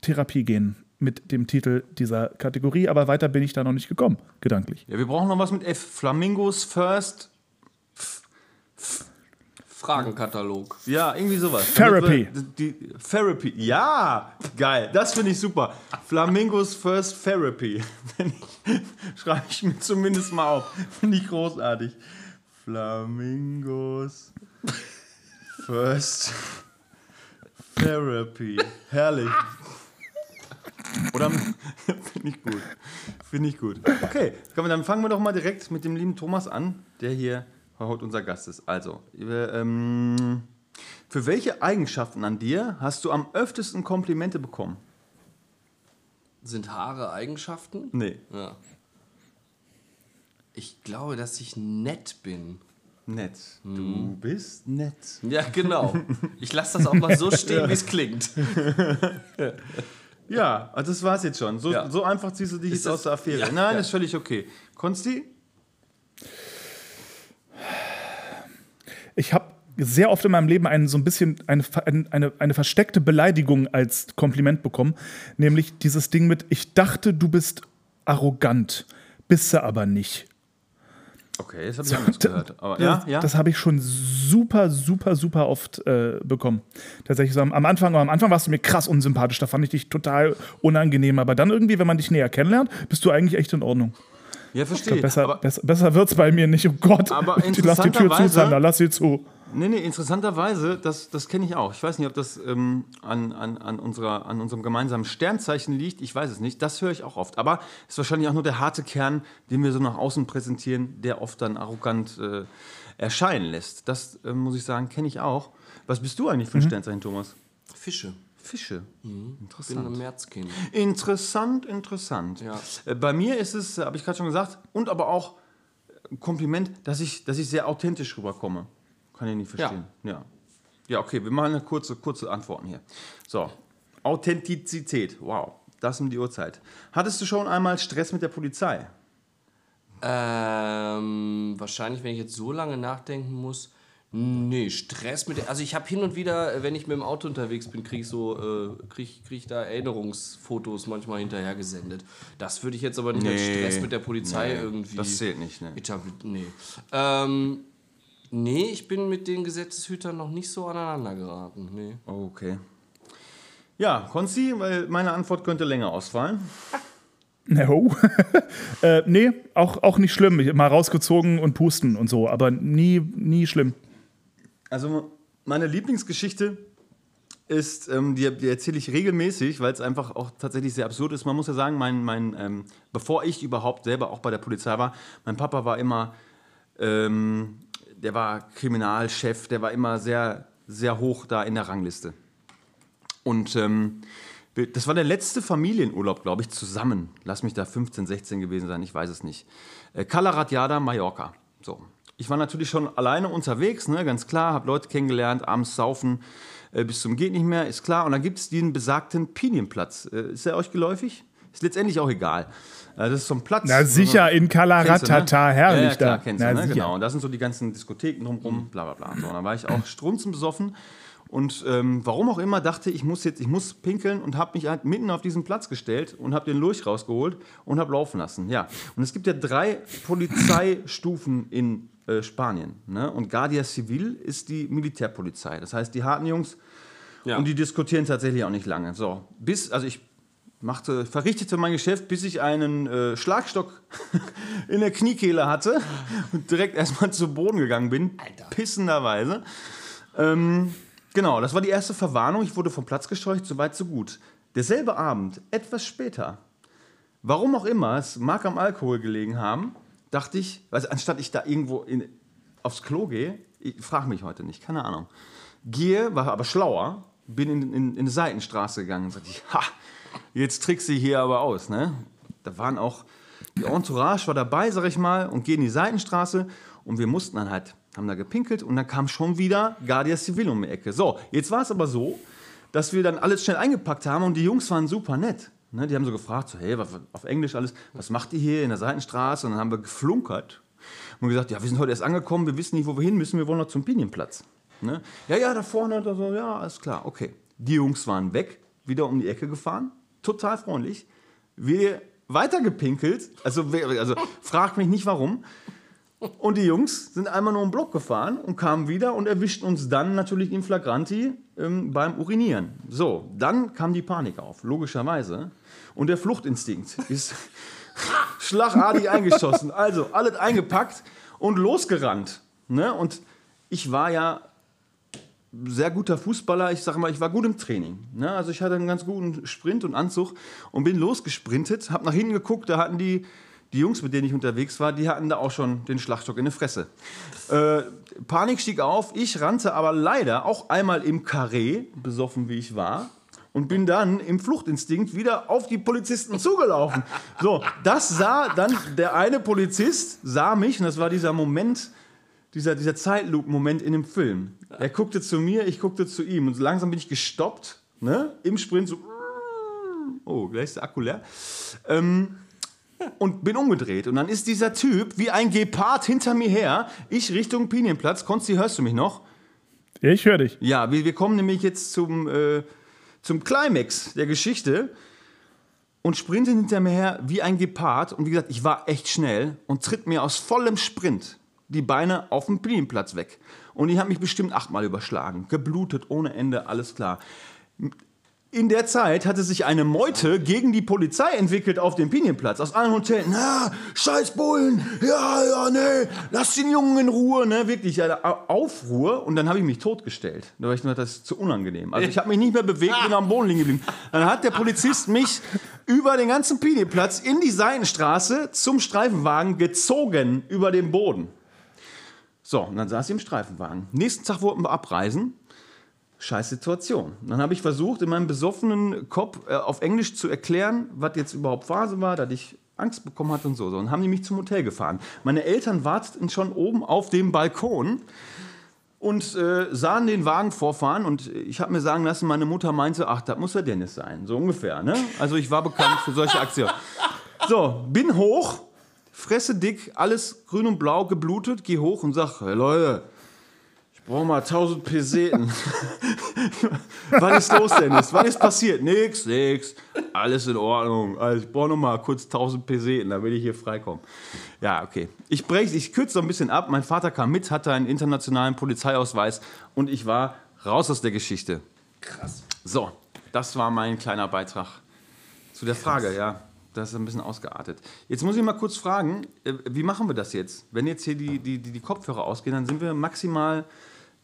Therapie gehen mit dem Titel dieser Kategorie, aber weiter bin ich da noch nicht gekommen, gedanklich. Ja, wir brauchen noch was mit F. Flamingos First. Fragenkatalog. Ja, irgendwie sowas. Therapy. Die, Therapy. Ja, geil. Das finde ich super. Flamingos First Therapy. Schreibe ich mir zumindest mal auf. Finde ich großartig. Flamingos First Therapy. Herrlich. Oder finde ich gut. Finde ich gut. Okay, komm, dann fangen wir doch mal direkt mit dem lieben Thomas an, der hier heute unser Gast ist. Also, wir, ähm, für welche Eigenschaften an dir hast du am öftesten Komplimente bekommen? Sind Haare Eigenschaften? Nee, Ja. Ich glaube, dass ich nett bin. nett. Du bist nett. Ja, genau. Ich lasse das auch mal so stehen, wie es klingt. Ja, also das war's jetzt schon. So, Ja. so einfach ziehst du dich jetzt aus der Affäre. Ja, Nein, ja. ist völlig okay. Konsti? Ich habe sehr oft in meinem Leben einen, so ein bisschen eine, eine, eine versteckte Beleidigung als Kompliment bekommen, nämlich dieses Ding mit, ich dachte, du bist arrogant, bist du aber nicht. Okay, das habe ich anders gehört. Aber, ja, ja. Das habe ich schon super, super, super oft äh, bekommen. Tatsächlich so am, am Anfang, am Anfang warst du mir krass unsympathisch, da fand ich dich total unangenehm, aber dann irgendwie, wenn man dich näher kennenlernt, bist du eigentlich echt in Ordnung. ja, verstehe. Besser, aber, besser, besser wird's bei mir nicht, oh Gott. Aber lass die Tür zu, interessanterweise- Sander, lass sie zu. Nee, nee, interessanterweise, das, das kenne ich auch. Ich weiß nicht, ob das ähm, an, an, an, unserer, an unserem gemeinsamen Sternzeichen liegt. Ich weiß es nicht. Das höre ich auch oft. Aber es ist wahrscheinlich auch nur der harte Kern, den wir so nach außen präsentieren, der oft dann arrogant äh, erscheinen lässt. Das, äh, muss ich sagen, kenne ich auch. Was bist du eigentlich für ein Sternzeichen, Thomas? Fische. Fische. Ich bin ein Interessant. Märzkind. Interessant, interessant. Ja. Äh, Bei mir ist es, habe ich gerade schon gesagt, und aber auch ein Kompliment, dass ich, dass ich sehr authentisch rüberkomme. Kann ich nicht verstehen. Ja. Ja, okay, wir machen eine kurze, kurze Antworten hier. So, Authentizität, wow, das um die Uhrzeit. Hattest du schon einmal Stress mit der Polizei? Ähm, wahrscheinlich, wenn ich jetzt so lange nachdenken muss, Nee, Stress mit der. Also ich habe hin und wieder, wenn ich mit dem Auto unterwegs bin, kriege ich so, äh, krieg, krieg ich da Erinnerungsfotos manchmal hinterher gesendet. Das würde ich jetzt aber nicht als Nee, Stress mit der Polizei nee, irgendwie. das zählt nicht, ne. etabli- Nee. Ähm, nee, ich bin mit den Gesetzeshütern noch nicht so aneinander geraten. Nee. Okay. Ja, Konzi, weil meine Antwort könnte länger ausfallen. No. äh, nee, auch, auch nicht schlimm. Ich, mal rausgezogen und pusten und so, aber nie, nie schlimm. Also meine Lieblingsgeschichte ist, ähm, die, die erzähle ich regelmäßig, weil es einfach auch tatsächlich sehr absurd ist. Man muss ja sagen, mein, mein, ähm, bevor ich überhaupt selber auch bei der Polizei war, mein Papa war immer, ähm, der war Kriminalchef, der war immer sehr, sehr hoch da in der Rangliste. Und ähm, das war der letzte Familienurlaub, glaube ich, zusammen. Lass mich da 15, 16 gewesen sein, ich weiß es nicht. Äh, Cala Ratjada, Mallorca. So. Ich war natürlich schon alleine unterwegs, ne, ganz klar, habe Leute kennengelernt, abends saufen äh, bis zum geht nicht mehr, ist klar. Und dann gibt es den besagten Pinienplatz. Äh, ist der euch geläufig? Ist letztendlich auch egal. Äh, das ist so ein Platz. Na sicher, in Kennst du, Kalaratata, ne? herrlich ja, ja, klar, da. Kennst Na, du, ne? sicher. Genau. Und da sind so die ganzen Diskotheken drumherum, bla bla bla. So, und dann war ich auch strunzenbesoffen. Und ähm, warum auch immer dachte ich, muss jetzt, ich muss pinkeln und habe mich halt mitten auf diesen Platz gestellt und habe den Lurch rausgeholt und habe laufen lassen. Ja. Und es gibt ja drei Polizeistufen in äh, Spanien. Ne? Und Guardia Civil ist die Militärpolizei. Das heißt, die harten Jungs Ja. und die diskutieren tatsächlich auch nicht lange. So, bis, also ich machte, verrichtete mein Geschäft, bis ich einen äh, Schlagstock in der Kniekehle hatte und direkt erstmal zu Boden gegangen bin, pissenderweise. Ähm, genau, das war die erste Verwarnung. Ich wurde vom Platz gescheucht, so weit, so gut. Derselbe Abend, etwas später, warum auch immer, es mag am Alkohol gelegen haben, dachte ich, also anstatt ich da irgendwo in, aufs Klo gehe, ich frage mich heute nicht, keine Ahnung, gehe, war aber schlauer, bin in, in, in eine Seitenstraße gegangen und sagte ich, ha, jetzt trickst du hier aber aus, ne? Da waren auch, die Entourage war dabei, sag ich mal, und gehen in die Seitenstraße und wir mussten dann halt, haben da gepinkelt und dann kam schon wieder Guardia Civil um die Ecke. So, jetzt war es aber so, dass wir dann alles schnell eingepackt haben und die Jungs waren super nett. Ne, die haben so gefragt, so, hey, auf Englisch alles, was macht ihr hier in der Seitenstraße? Und dann haben wir geflunkert und gesagt, ja, wir sind heute erst angekommen, wir wissen nicht, wo wir hin müssen, wir wollen noch zum Pinienplatz. Ne? Ja, ja, da vorne, da so, ja, alles klar, okay. Die Jungs waren weg, wieder um die Ecke gefahren, total freundlich. Wir weitergepinkelt, also, also fragt mich nicht warum. Und die Jungs sind einmal nur einen Block gefahren und kamen wieder und erwischten uns dann natürlich in Flagranti ähm, beim Urinieren. So, dann kam die Panik auf, logischerweise. Und der Fluchtinstinkt ist schlagartig eingeschossen. Also, alles eingepackt und losgerannt. Ne? Und ich war ja sehr guter Fußballer. Ich sage mal, ich war gut im Training. Ne? Also ich hatte einen ganz guten Sprint und Anzug und bin losgesprintet, habe nach hinten geguckt, da hatten die, die Jungs, mit denen ich unterwegs war, die hatten da auch schon den Schlagstock in der Fresse. Äh, Panik stieg auf, ich rannte aber leider auch einmal im Karree, besoffen wie ich war, und bin dann im Fluchtinstinkt wieder auf die Polizisten zugelaufen. So, das sah dann der eine Polizist, sah mich, und das war dieser Moment, dieser, dieser Zeitloop-Moment in dem Film. Er guckte zu mir, ich guckte zu ihm und so langsam bin ich gestoppt, ne, im Sprint so, oh, gleich ist der Akku leer, ähm, und bin umgedreht. Und dann ist dieser Typ wie ein Gepard hinter mir her, ich Richtung Pinienplatz. Konsti, hörst du mich noch? Ich höre dich. Ja, wir, wir kommen nämlich jetzt zum, äh, zum Climax der Geschichte und sprinten hinter mir her wie ein Gepard. Und wie gesagt, ich war echt schnell und tritt mir aus vollem Sprint die Beine auf dem Pinienplatz weg. Und ich habe mich bestimmt achtmal überschlagen. Geblutet ohne Ende, alles klar. In der Zeit hatte sich eine Meute gegen die Polizei entwickelt auf dem Pinienplatz. Aus allen Hotels. Na, scheiß Bullen. Ja, ja, nee. Lass den Jungen in Ruhe. Ne? Wirklich Au- Aufruhr. Und dann habe ich mich totgestellt. Da war ich nur, das ist zu unangenehm. Also ich habe mich nicht mehr bewegt, bin am Boden liegen geblieben. Dann hat der Polizist mich über den ganzen Pinienplatz in die Seitenstraße zum Streifenwagen gezogen über den Boden. So, und dann saß ich im Streifenwagen. Nächsten Tag wollten wir abreisen. Scheiß Situation. Dann habe ich versucht, in meinem besoffenen Kopf äh, auf Englisch zu erklären, was jetzt überhaupt Phase war, dass ich Angst bekommen hatte und so. so. Und haben die mich zum Hotel gefahren. Meine Eltern warteten schon oben auf dem Balkon und äh, sahen den Wagen vorfahren. Und ich habe mir sagen lassen, meine Mutter meinte, ach, das muss der Dennis sein. So ungefähr. Ne? Also ich war bekannt für solche Aktionen. So, bin hoch, Fresse dick, alles grün und blau geblutet, geh hoch und sag, hey Leute, ich brauche mal 1000 Peseten. Was ist los, Dennis? Was ist passiert? Nix, nix. Alles in Ordnung. Also ich brauche noch mal kurz 1000 Peseten, damit ich hier freikomme. Ja, okay. Ich breche, ich kürze ein bisschen ab. Mein Vater kam mit, hatte einen internationalen Polizeiausweis und ich war raus aus der Geschichte. Krass. So, das war mein kleiner Beitrag zu der Frage, ja. Das ist ein bisschen ausgeartet. Jetzt muss ich mal kurz fragen, äh, wie machen wir das jetzt? Wenn jetzt hier die, die, die, die Kopfhörer ausgehen, dann sind wir maximal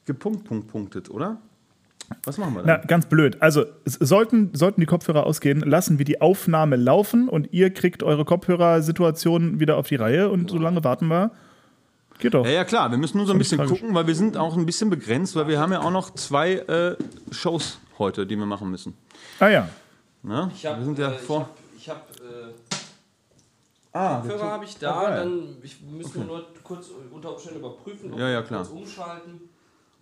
gepunkt-punktet, oder? Was machen wir Na, dann? ganz blöd. Also, sollten, sollten die Kopfhörer ausgehen, lassen wir die Aufnahme laufen und ihr kriegt eure Kopfhörersituation wieder auf die Reihe und so lange warten wir. Geht doch. Ja, ja, klar, wir müssen nur so ein bisschen gucken, weil wir sind auch ein bisschen begrenzt, weil wir haben ja auch noch zwei äh, Shows heute, die wir machen müssen. Ah ja. Ne? Ich hab, wir sind ja äh, vor. Ich habe hab, äh, ah, Kopfhörer habe ich da, Oh, geil. dann ich müssen wir nur kurz unter Umständen überprüfen, ob Ja, ja, wir klar. Hm. kurz umschalten,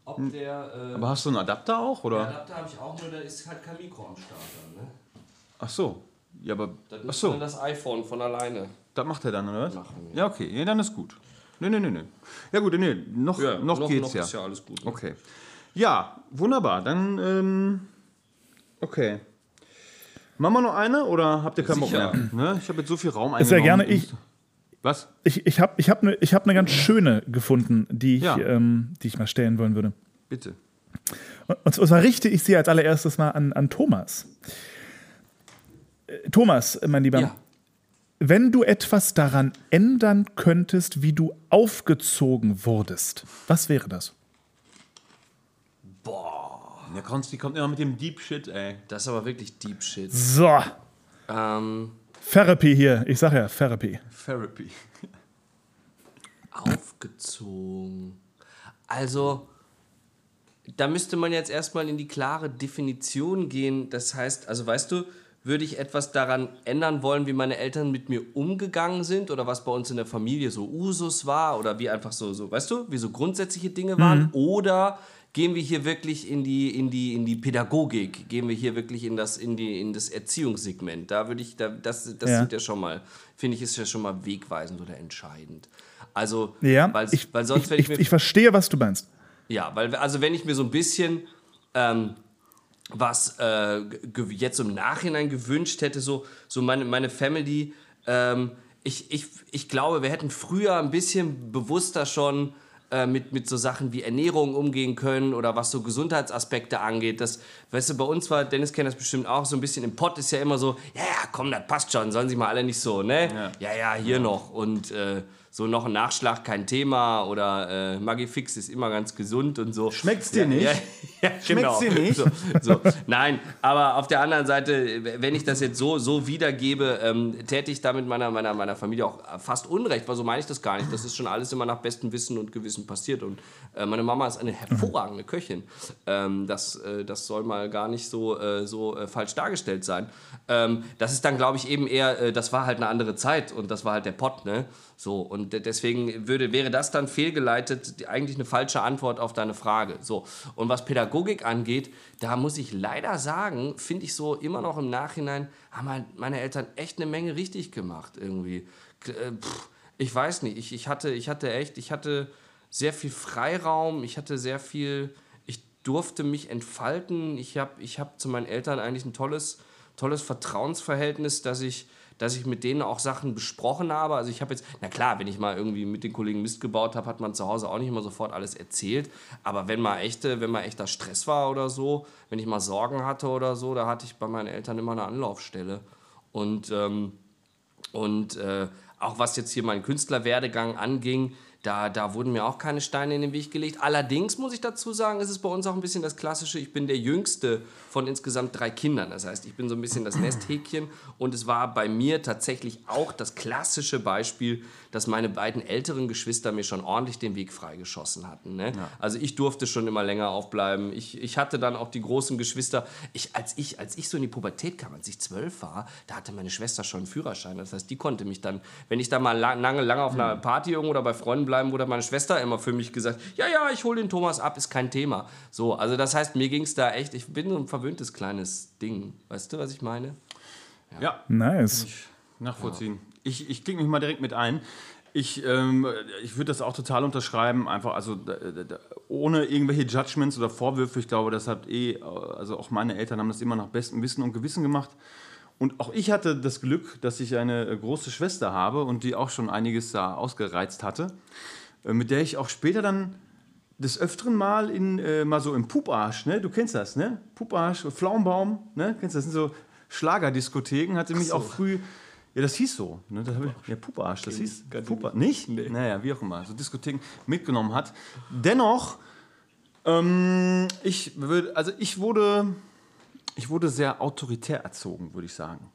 ob der. Äh, Aber hast du einen Adapter auch, der oder? Adapter habe ich auch, nur da ist halt kein Mikro am Start dann, ne? Ach so. Ja, aber. Das Ach ist so, dann das iPhone von alleine. das macht er dann, oder was? Machen wir. Ja, okay, ja, dann ist gut. Nee, nee, nee, nee. Ja, gut, nee, noch, noch, geht's ja. ist ja alles gut. Ne? Okay. Ja, wunderbar. Dann, ähm, okay. Machen wir noch eine oder habt ihr keinen Bock mehr? Ne? Ich habe jetzt so viel Raum Sehr eingenommen. gerne. Ich, Was? ich, ich habe ich hab eine ich hab ne ganz schöne gefunden, die ich, Ja. ähm, die ich mal stellen wollen würde. Bitte. Und zwar richte ich sie als allererstes mal an, an Thomas. Äh, Thomas, mein Lieber, Ja. wenn du etwas daran ändern könntest, wie du aufgezogen wurdest, was wäre das? Der Konsti kommt immer mit dem Deep Shit, ey. Das ist aber wirklich Deep Shit. So, Ähm, Therapy hier. Ich sag ja, Therapy. Therapy. aufgezogen. Also, da müsste man jetzt erstmal in die klare Definition gehen. Das heißt, also weißt du, würde ich etwas daran ändern wollen, wie meine Eltern mit mir umgegangen sind oder was bei uns in der Familie so Usus war oder wie einfach so, so weißt du, wie so grundsätzliche Dinge waren? Oder gehen wir hier wirklich in die, in die, in die Pädagogik? Gehen wir hier wirklich in das, in die, in das Erziehungssegment? Da würde ich, da, das, das Ja. sind ja schon mal, finde ich, ist ja schon mal wegweisend oder entscheidend. Also, Ja, weil, ich, weil sonst, wenn ich, ich, mir. ich verstehe, was du meinst. ja, weil, also, wenn ich mir so ein bisschen. Ähm, was äh, jetzt im Nachhinein gewünscht hätte, so, so meine, meine Family. Ähm, ich, ich, ich glaube, wir hätten früher ein bisschen bewusster schon äh, mit, mit so Sachen wie Ernährung umgehen können oder was so Gesundheitsaspekte angeht. Das, weißt du, bei uns war, Dennis kennt das bestimmt auch, so ein bisschen im Pott ist ja immer so, ja, ja, komm, das passt schon, sollen sich mal alle nicht so, ne? Ja, ja, hier noch. Und äh, so noch ein Nachschlag kein Thema oder äh, Magifix ist immer ganz gesund und so. Schmeckt's dir ja, nicht? Ja, ja, genau. dir nicht? So, so. Nein, aber auf der anderen Seite, wenn ich das jetzt so, so wiedergebe, ähm, täte ich damit meiner, meiner, meiner Familie auch fast Unrecht, weil so meine ich das gar nicht. Das ist schon alles immer nach bestem Wissen und Gewissen passiert. Und äh, meine Mama ist eine hervorragende Köchin. Ähm, das, äh, das soll mal gar nicht so, äh, so äh, falsch dargestellt sein. Ähm, das ist dann, glaube ich, eben eher, äh, das war halt eine andere Zeit und das war halt der Pott, ne? So, und de- deswegen würde, wäre das dann fehlgeleitet, eigentlich eine falsche Antwort auf deine Frage. So, und was Pädagogik angeht, da muss ich leider sagen, finde ich so immer noch im Nachhinein, haben meine Eltern echt eine Menge richtig gemacht irgendwie. Äh, ich weiß nicht, ich, ich, hatte, ich hatte echt, ich hatte sehr viel Freiraum, ich hatte sehr viel, ich durfte mich entfalten, ich habe ich hab zu meinen Eltern eigentlich ein tolles, tolles Vertrauensverhältnis, dass ich, dass ich mit denen auch Sachen besprochen habe. Also ich habe jetzt, na klar, wenn ich mal irgendwie mit den Kollegen Mist gebaut habe, hat man zu Hause auch nicht immer sofort alles erzählt. Aber wenn mal echte, wenn mal echter Stress war oder so, wenn ich mal Sorgen hatte oder so, da hatte ich bei meinen Eltern immer eine Anlaufstelle. Und ähm, und äh, auch was jetzt hier meinen Künstlerwerdegang anging, da, da wurden mir auch keine Steine in den Weg gelegt. Allerdings muss ich dazu sagen, ist es bei uns auch ein bisschen das Klassische. Ich bin der jüngste von insgesamt drei Kindern. Das heißt, ich bin so ein bisschen das Nesthäkchen. Und es war bei mir tatsächlich auch das klassische Beispiel, dass meine beiden älteren Geschwister mir schon ordentlich den Weg freigeschossen hatten. Ne? Also ich durfte schon immer länger aufbleiben. Ich, ich hatte dann auch die großen Geschwister. Ich, als, ich, als ich so in die Pubertät kam, als ich zwölf war, da hatte meine Schwester schon einen Führerschein. Das heißt, die konnte mich dann, wenn ich da mal lang, lange, lange auf einer Party irgendwo oder bei Freunden bleiben, wurde meine Schwester immer für mich gesagt, ja, ja, ich hole den Thomas ab, ist kein Thema. So, also das heißt, mir ging es da echt, ich bin so ein verwöhntes kleines Ding. Weißt du, was ich meine? Ja, Nice. nachvollziehen. Ich, ich klicke mich mal direkt mit ein. Ich, ähm, ich würde das auch total unterschreiben, einfach also da, da, ohne irgendwelche Judgments oder Vorwürfe. Ich glaube, das hat eh, also auch meine Eltern haben das immer nach bestem Wissen und Gewissen gemacht. Und auch ich hatte das Glück, dass ich eine große Schwester habe und die auch schon einiges da ausgereizt hatte, äh, mit der ich auch später dann des Öfteren mal in äh, mal so im Puparsch, ne? Du kennst das, ne? Puparsch, Pflaumenbaum, ne? Kennst das? Das sind so Schlagerdiskotheken, hatte mich so. auch früh. Ja, das hieß so. Ne? Das ich, ja, Puparsch, das hieß. Pupa, nicht? Nee. Naja, wie auch immer. So Diskotheken mitgenommen hat. Dennoch, ähm, ich würde, also ich wurde, ich wurde sehr autoritär erzogen, würde ich sagen.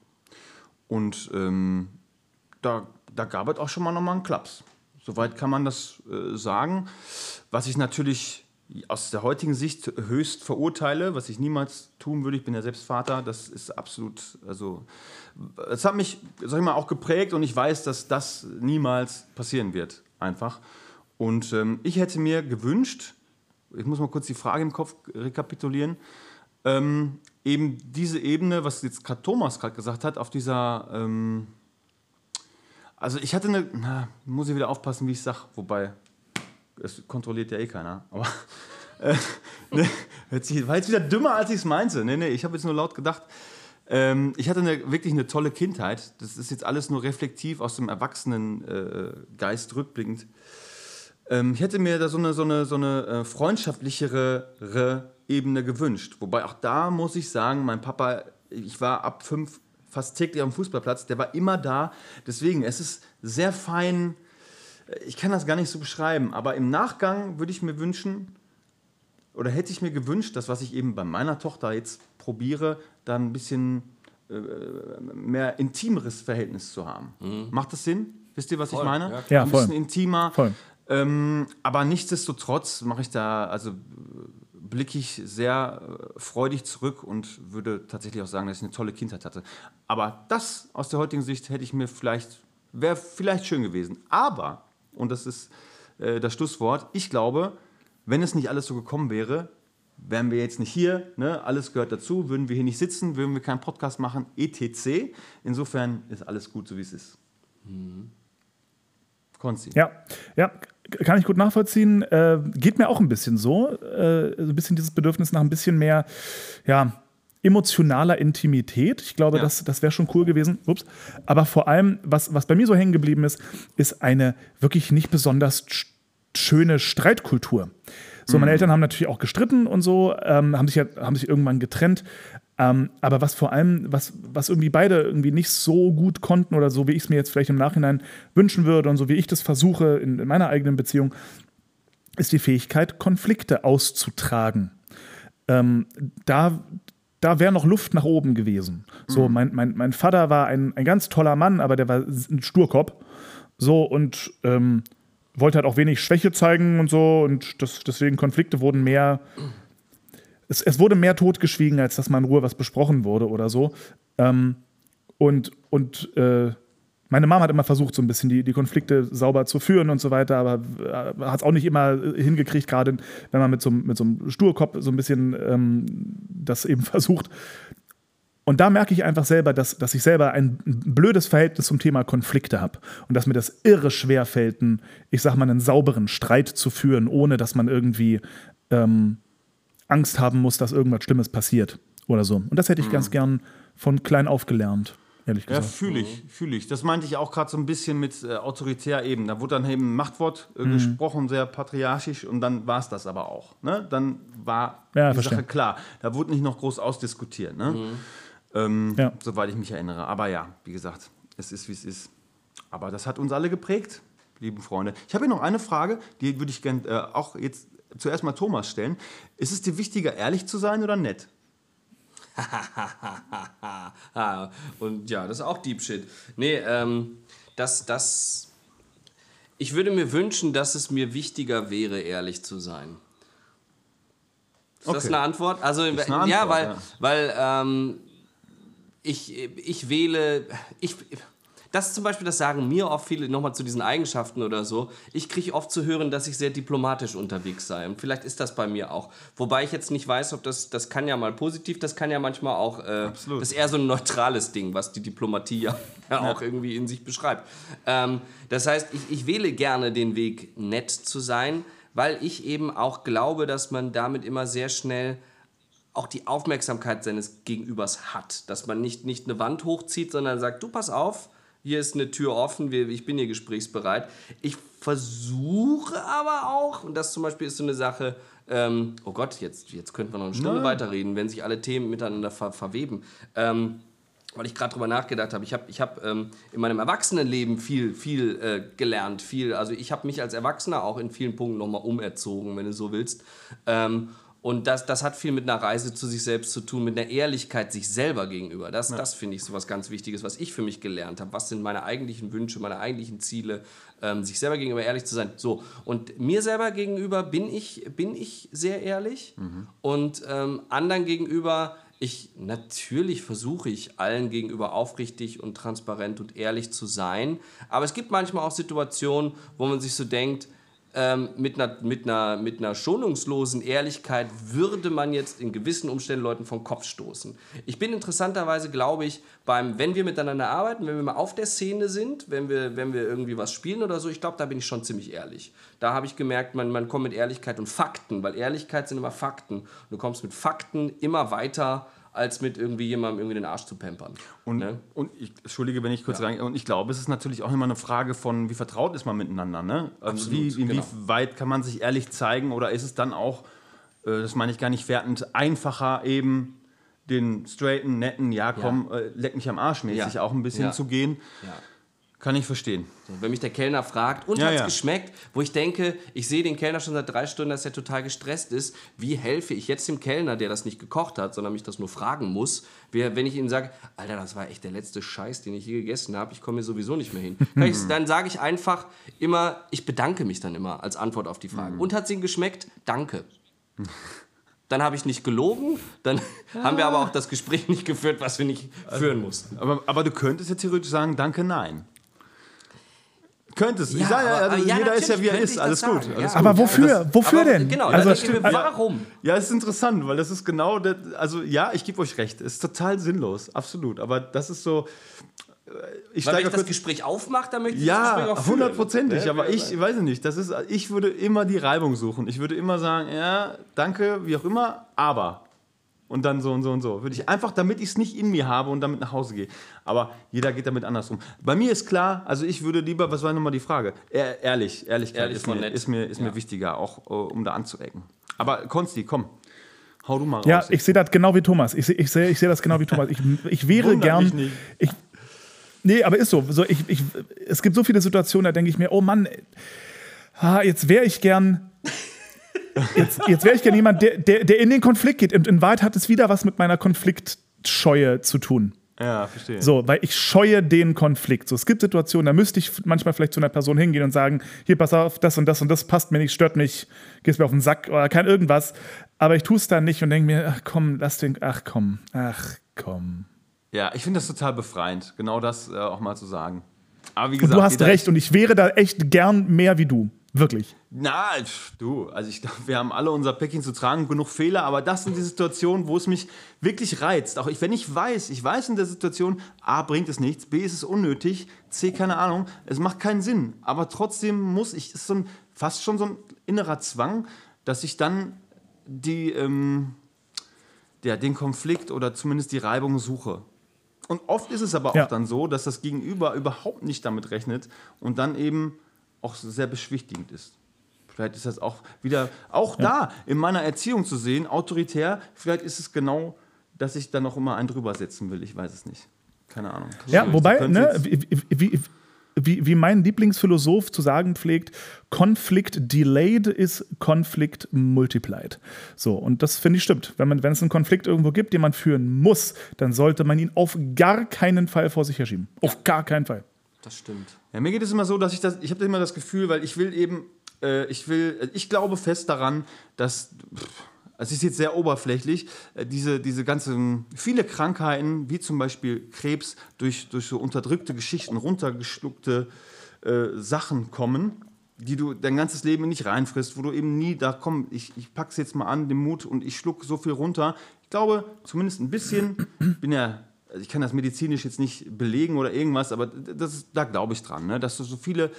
Und ähm, da, da gab es auch schon mal nochmal einen Klaps. Soweit kann man das äh, sagen. Was ich natürlich aus der heutigen Sicht höchst verurteile, was ich niemals tun würde. Ich bin ja selbst Vater. Das ist absolut, also, es hat mich, sag ich mal, auch geprägt und ich weiß, dass das niemals passieren wird, einfach. Und ähm, ich hätte mir gewünscht, ich muss mal kurz die Frage im Kopf rekapitulieren, ähm, eben diese Ebene, was jetzt gerade Thomas gerade gesagt hat, auf dieser, ähm, also ich hatte eine, na, muss ich wieder aufpassen, wie ich sage, wobei, es kontrolliert ja eh keiner. Aber äh, ne, war jetzt wieder dümmer, als ich es meinte. Nee, nee, ich habe jetzt nur laut gedacht. Ähm, ich hatte eine, wirklich eine tolle Kindheit. Das ist jetzt alles nur reflektiv aus dem Erwachsenengeist äh, rückblickend. Ähm, ich hätte mir da so eine, so eine, so eine äh, freundschaftlichere Ebene gewünscht. Wobei auch da muss ich sagen, mein Papa, ich war ab fünf fast täglich am Fußballplatz, der war immer da. Deswegen, es ist sehr fein ich kann das gar nicht so beschreiben, aber im Nachgang würde ich mir wünschen, oder hätte ich mir gewünscht, dass was ich eben bei meiner Tochter jetzt probiere, da ein bisschen äh, mehr intimeres Verhältnis zu haben. Mhm. Macht das Sinn? Wisst ihr, was voll, ich meine? Ja, ja ein voll. bisschen intimer. Voll. Ähm, aber nichtsdestotrotz mache ich da, also blicke ich sehr äh, freudig zurück und würde tatsächlich auch sagen, dass ich eine tolle Kindheit hatte. Aber das aus der heutigen Sicht hätte ich mir vielleicht, wäre vielleicht schön gewesen. Aber und das ist äh, das Schlusswort. Ich glaube, wenn es nicht alles so gekommen wäre, wären wir jetzt nicht hier. Ne? Alles gehört dazu. Würden wir hier nicht sitzen, würden wir keinen Podcast machen, etc. Insofern ist alles gut, so wie es ist. Mhm. Konzi. Ja, ja, kann ich gut nachvollziehen. Äh, geht mir auch ein bisschen so. Äh, ein bisschen dieses Bedürfnis nach ein bisschen mehr, ja, emotionaler Intimität. Ich glaube, ja. das, das wäre schon cool gewesen. Ups. Aber vor allem, was, was bei mir so hängen geblieben ist, ist eine wirklich nicht besonders schöne Streitkultur. So, meine mhm. Eltern haben natürlich auch gestritten und so, ähm, haben, sich ja, haben sich irgendwann getrennt. Ähm, aber was vor allem, was, was irgendwie beide irgendwie nicht so gut konnten oder so, wie ich es mir jetzt vielleicht im Nachhinein wünschen würde und so wie ich das versuche in, in meiner eigenen Beziehung, ist die Fähigkeit, Konflikte auszutragen. Ähm, da, da wäre noch Luft nach oben gewesen. So, mhm. mein, mein, mein Vater war ein, ein ganz toller Mann, aber der war ein Sturkopf. So, und ähm, wollte halt auch wenig Schwäche zeigen und so. Und das, deswegen Konflikte wurden mehr. Es, es wurde mehr totgeschwiegen, als dass mal in Ruhe was besprochen wurde oder so. Ähm, und und äh, meine Mama hat immer versucht, so ein bisschen die, die Konflikte sauber zu führen und so weiter, aber äh, hat es auch nicht immer äh, hingekriegt, gerade wenn man mit so, mit so einem Sturkopf so ein bisschen ähm, das eben versucht. Und da merke ich einfach selber, dass, dass ich selber ein blödes Verhältnis zum Thema Konflikte habe und dass mir das irre schwer fällt, ich sag mal, einen sauberen Streit zu führen, ohne dass man irgendwie ähm, Angst haben muss, dass irgendwas Schlimmes passiert oder so. Und das hätte ich mhm. ganz gern von klein auf gelernt ehrlich gesagt. Ja, fühle ich, fühle ich. Das meinte ich auch gerade so ein bisschen mit äh, autoritär eben. Da wurde dann eben ein Machtwort äh, mhm. gesprochen, sehr patriarchisch und dann war es das aber auch. Ne? Dann war ja, die verstehe. Sache klar. Da wurde nicht noch groß ausdiskutiert. Ne? Mhm. Ähm, ja. Soweit ich mich erinnere. Aber ja, wie gesagt, es ist, wie es ist. Aber das hat uns alle geprägt, lieben Freunde. Ich habe hier noch eine Frage, die würde ich gerne äh, auch jetzt zuerst mal Thomas stellen. Ist es dir wichtiger, ehrlich zu sein oder nett? und ja, das ist auch Deep Shit. Nee, ähm, das, das. Ich würde mir wünschen, dass es mir wichtiger wäre, ehrlich zu sein. Ist okay. das eine Antwort? Also, eine Antwort, ja, weil, ja. weil ähm, ich, ich wähle. Ich, das ist zum Beispiel, das sagen mir oft viele, nochmal zu diesen Eigenschaften oder so. Ich kriege oft zu hören, dass ich sehr diplomatisch unterwegs sei. Und vielleicht ist das bei mir auch. Wobei ich jetzt nicht weiß, ob das, das kann ja mal positiv, das kann ja manchmal auch, äh, Absolut. das ist eher so ein neutrales Ding, was die Diplomatie ja, ja auch irgendwie in sich beschreibt. Ähm, das heißt, ich, ich wähle gerne den Weg, nett zu sein, weil ich eben auch glaube, dass man damit immer sehr schnell auch die Aufmerksamkeit seines Gegenübers hat. Dass man nicht, nicht eine Wand hochzieht, sondern sagt, du pass auf, hier ist eine Tür offen, ich bin hier gesprächsbereit. Ich versuche aber auch, und das zum Beispiel ist so eine Sache, ähm, oh Gott, jetzt, jetzt könnten wir noch eine Stunde Nein. weiterreden, wenn sich alle Themen miteinander ver verweben. Ähm, weil ich gerade drüber nachgedacht habe. Ich habe ich hab, ähm, in meinem Erwachsenenleben viel, viel äh, gelernt. Viel, also ich habe mich als Erwachsener auch in vielen Punkten nochmal umerzogen, wenn du so willst. Ähm, und das, das hat viel mit einer Reise zu sich selbst zu tun, mit einer Ehrlichkeit sich selber gegenüber. Das, das finde ich so was ganz Wichtiges, was ich für mich gelernt habe. Was sind meine eigentlichen Wünsche, meine eigentlichen Ziele, ähm, sich selber gegenüber ehrlich zu sein. So, und mir selber gegenüber bin ich, bin ich sehr ehrlich und ähm, anderen gegenüber ich natürlich versuche ich allen gegenüber aufrichtig und transparent und ehrlich zu sein, aber es gibt manchmal auch Situationen, wo man sich so denkt, ähm, mit, einer, mit, einer, mit einer schonungslosen Ehrlichkeit würde man jetzt in gewissen Umständen Leuten vom Kopf stoßen. Ich bin interessanterweise, glaube ich, beim, wenn wir miteinander arbeiten, wenn wir mal auf der Szene sind, wenn wir, wenn wir irgendwie was spielen oder so, ich glaube, da bin ich schon ziemlich ehrlich. Da habe ich gemerkt, man, man kommt mit Ehrlichkeit und Fakten, weil Ehrlichkeit sind immer Fakten. Du kommst mit Fakten immer weiter, als mit irgendwie jemandem irgendwie den Arsch zu pampern. Und, Ne? und ich, Entschuldige, wenn ich kurz rein. Und ich glaube, es ist natürlich auch immer eine Frage von, wie vertraut ist man miteinander. Ne? Also Absolut, wie, genau. Inwieweit kann man sich ehrlich zeigen oder ist es dann auch, äh, das meine ich gar nicht wertend, einfacher eben den straighten, netten, ja komm, äh, leck mich am Arsch mäßig Ja. auch ein bisschen Ja. zu gehen? Ja. Kann ich verstehen. Wenn mich der Kellner fragt, und Ja, hat's ja. geschmeckt, wo ich denke, ich sehe den Kellner schon seit drei Stunden, dass er total gestresst ist. Wie helfe ich jetzt dem Kellner, der das nicht gekocht hat, sondern mich das nur fragen muss, wenn ich ihm sage, Alter, das war echt der letzte Scheiß, den ich je gegessen habe, ich komme hier sowieso nicht mehr hin. Dann sage ich einfach immer, ich bedanke mich dann immer als Antwort auf die Frage. Und hat es Ihnen geschmeckt? Danke. Dann habe ich nicht gelogen, dann haben wir aber auch das Gespräch nicht geführt, was wir nicht führen mussten. Aber, aber du könntest jetzt theoretisch sagen, danke, nein. Könntest. Ja, ich sage, ja, also ja, jeder ist ja, wie er ist. Alles das gut. Alles ja. gut. Aber wofür? Das, wofür Aber denn? Genau, also, mir, warum? ja, es ist interessant, weil das ist genau, das, also ja, ich gebe euch recht, es ist total sinnlos, absolut. Aber das ist so, äh, ich Weil wenn steige ich das. Gespräch aufmache, dann möchte ich das Ja, Gespräch auch hundertprozentig. Aber ich weiß ich nicht. Das ist, ich würde immer die Reibung suchen. Ich würde immer sagen, ja, danke, wie auch immer, aber. Und dann so und so und so. Würde ich einfach, damit ich es nicht in mir habe und damit nach Hause gehe. Aber jeder geht damit andersrum. Bei mir ist klar, also ich würde lieber, was war nochmal die Frage? Ehr, ehrlich, Ehrlichkeit Ehrlich ist, mir, nett. ist, mir, ist mir Ja. wichtiger, auch äh, um da anzuecken. Aber Konsti, komm, hau du mal Ja, raus. ich sehe das genau wie Thomas. Ich sehe ich seh, ich seh das genau wie Thomas. Ich, ich wäre gern. Ich, nee, aber ist so. so ich, ich, es gibt so viele Situationen, da denke ich mir, oh Mann, ah, jetzt wäre ich gern. Jetzt, jetzt wäre ich gern jemand, der, der, der in den Konflikt geht. Und in Wahrheit hat es wieder was mit meiner Konfliktscheue zu tun. ja, verstehe. So, weil ich scheue den Konflikt. So, es gibt Situationen, da müsste ich manchmal vielleicht zu einer Person hingehen und sagen, hier, pass auf, das und das und das passt mir nicht, stört mich, gehst mir auf den Sack oder kein irgendwas. Aber ich tue es dann nicht und denke mir, ach komm, lass den, ach komm, ach komm. Ja, ich finde das total befreiend, genau das äh, auch mal zu sagen. Aber wie Und gesagt, du hast recht und ich wäre da echt gern mehr wie du. Wirklich. Na, du, also ich glaube, wir haben alle unser Päckchen zu tragen, genug Fehler, aber das sind die Situationen, wo es mich wirklich reizt. Auch ich, wenn ich weiß, ich weiß in der Situation, A, bringt es nichts, B, ist es unnötig, C, keine Ahnung, es macht keinen Sinn. Aber trotzdem muss ich, ist so ein, fast schon so ein innerer Zwang, dass ich dann die, ähm, ja, den Konflikt oder zumindest die Reibung suche. Und oft ist es aber auch Ja. dann so, dass das Gegenüber überhaupt nicht damit rechnet und dann eben auch sehr beschwichtigend ist. Vielleicht ist das auch wieder, auch da in meiner Erziehung zu sehen, autoritär, vielleicht ist es genau, dass ich da noch immer einen drüber setzen will. Ich weiß es nicht. Keine Ahnung. Ja, Du wobei, ne, wie, wie, wie, wie mein Lieblingsphilosoph zu sagen pflegt, Konflikt delayed ist Konflikt multiplied. So, und das finde ich stimmt. Wenn, man, wenn es einen Konflikt irgendwo gibt, den man führen muss, dann sollte man ihn auf gar keinen Fall vor sich herschieben. Auf gar keinen Fall. Das stimmt. Ja, mir geht es immer so, dass ich das, ich habe immer das Gefühl, weil ich will eben, äh, ich will, ich glaube fest daran, dass, pff, es ist jetzt sehr oberflächlich, äh, diese, diese ganzen, viele Krankheiten, wie zum Beispiel Krebs, durch, durch so unterdrückte Geschichten, runtergeschluckte äh, Sachen kommen, die du dein ganzes Leben nicht reinfrisst, wo du eben nie, da komm, ich, ich pack's jetzt mal an, den Mut und ich schluck so viel runter. Ich glaube, zumindest ein bisschen, bin ja, also ich kann das medizinisch jetzt nicht belegen oder irgendwas, aber das da glaube ich dran, ne? dass so viele,